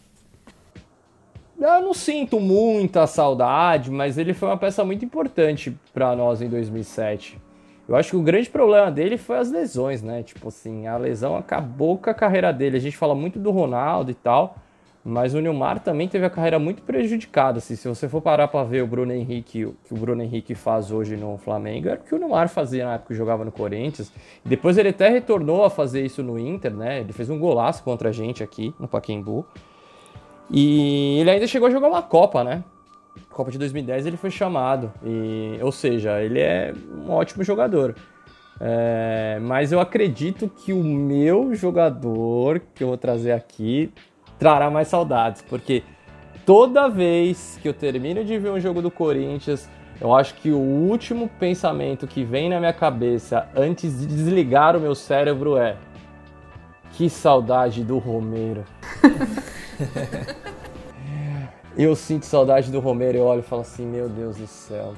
Eu não sinto muita saudade, mas ele foi uma peça muito importante para nós em 2007. Eu acho que o grande problema dele foi as lesões, né? Tipo assim, a lesão acabou com a carreira dele. A gente fala muito do Ronaldo e tal, mas o Neymar também teve a carreira muito prejudicada. Assim, se você for parar para ver o Bruno Henrique, o que o Bruno Henrique faz hoje no Flamengo, era o que o Neymar fazia na época que jogava no Corinthians. Depois ele até retornou a fazer isso no Inter, né? Ele fez um golaço contra a gente aqui no Pacaembu. E ele ainda chegou a jogar uma Copa, né? Copa de 2010 ele foi chamado. E, ou seja, ele é um ótimo jogador. É, mas eu acredito que o meu jogador que eu vou trazer aqui trará mais saudades, porque toda vez que eu termino de ver um jogo do Corinthians, eu acho que o último pensamento que vem na minha cabeça antes de desligar o meu cérebro é: que saudade do Romero. eu sinto saudade do Romero, eu olho e falo assim: meu Deus do céu,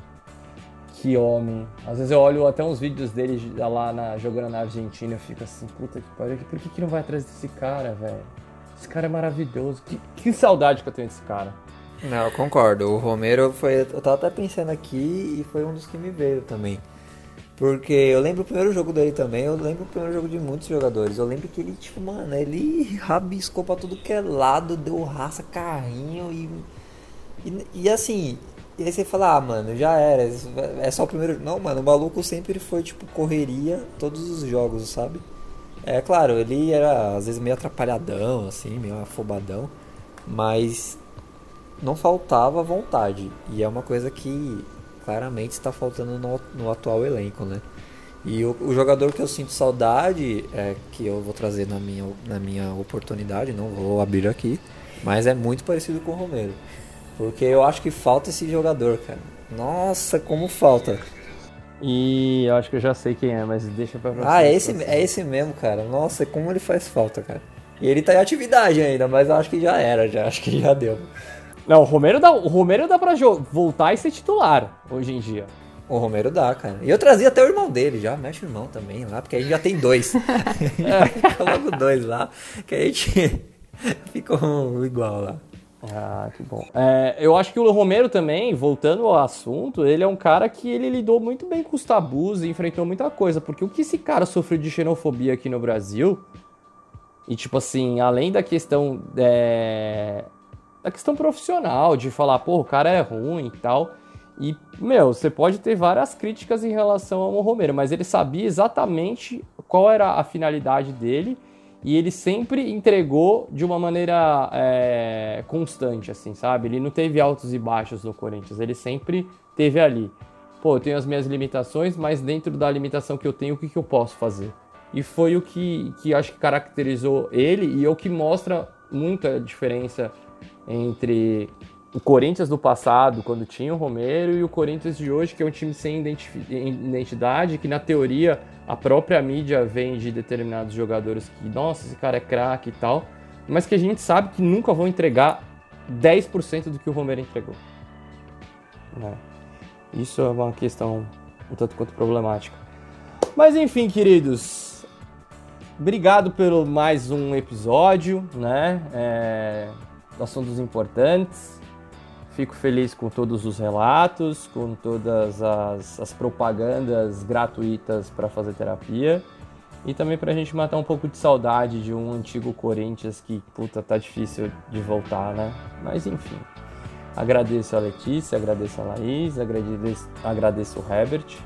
que homem. Às vezes eu olho até uns vídeos dele lá na, jogando na Argentina e fico assim: puta que pariu, por que, que não vai atrás desse cara, velho? Esse cara é maravilhoso. Que, que saudade que eu tenho desse cara. Não, eu concordo. O Romero foi. Eu tava até pensando aqui e foi um dos que me veio também. Porque eu lembro o primeiro jogo dele também, eu lembro o primeiro jogo de muitos jogadores. Eu lembro que ele, tipo, mano, ele rabiscou pra tudo que é lado, deu raça, carrinho e. E, e assim, e aí você fala, ah, mano, já era, é só o primeiro. Não, mano, o maluco sempre foi, tipo, correria todos os jogos, sabe? É claro, ele era às vezes meio atrapalhadão, assim, meio afobadão, mas não faltava vontade. E é uma coisa que claramente está faltando no, no atual elenco, né? E o, o, jogador que eu sinto saudade, é, que eu vou trazer na minha, na minha oportunidade, não vou abrir aqui, mas é muito parecido com o Romero. Porque eu acho que falta esse jogador, cara. Nossa, como falta. E eu acho que eu já sei quem é, mas deixa pra Ah, é esse, é esse mesmo, cara. Nossa, como ele faz falta, cara. E ele tá em atividade ainda, mas eu acho que já era, já. Acho que já deu. Não, o Romero dá, o Romero dá pra voltar e ser titular hoje em dia. O Romero dá, cara. E eu trazia até o irmão dele, já mexe o irmão também lá, porque a gente já tem dois. fica logo dois lá, que a gente ficou igual lá. Ah, que bom. É, eu acho que o Romero também, voltando ao assunto, ele é um cara que ele lidou muito bem com os tabus e enfrentou muita coisa. Porque o que esse cara sofreu de xenofobia aqui no Brasil, e tipo assim, além da questão é, da questão profissional, de falar, pô, o cara é ruim e tal. E, meu, você pode ter várias críticas em relação ao Romero, mas ele sabia exatamente qual era a finalidade dele e ele sempre entregou de uma maneira é, constante, assim, sabe? Ele não teve altos e baixos no Corinthians, ele sempre teve ali. Pô, eu tenho as minhas limitações, mas dentro da limitação que eu tenho, o que, que eu posso fazer? E foi o que, que acho que caracterizou ele e é o que mostra muito a diferença entre o Corinthians do passado, quando tinha o Romero, e o Corinthians de hoje, que é um time sem identidade, que na teoria a própria mídia vende determinados jogadores que, nossa, esse cara é craque e tal, mas que a gente sabe que nunca vão entregar 10% do que o Romero entregou. Né? Isso é uma questão um tanto quanto problemática. Mas enfim, queridos, obrigado pelo mais um episódio, né? É, assuntos importantes. Fico feliz com todos os relatos, com todas as, as propagandas gratuitas para fazer terapia. E também para a gente matar um pouco de saudade de um antigo Corinthians que, puta, tá difícil de voltar, né? Mas enfim. Agradeço a Letícia, agradeço a Laís, agradeço, agradeço o Herbert.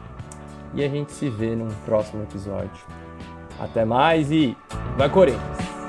E a gente se vê num próximo episódio. Até mais e vai Corinthians!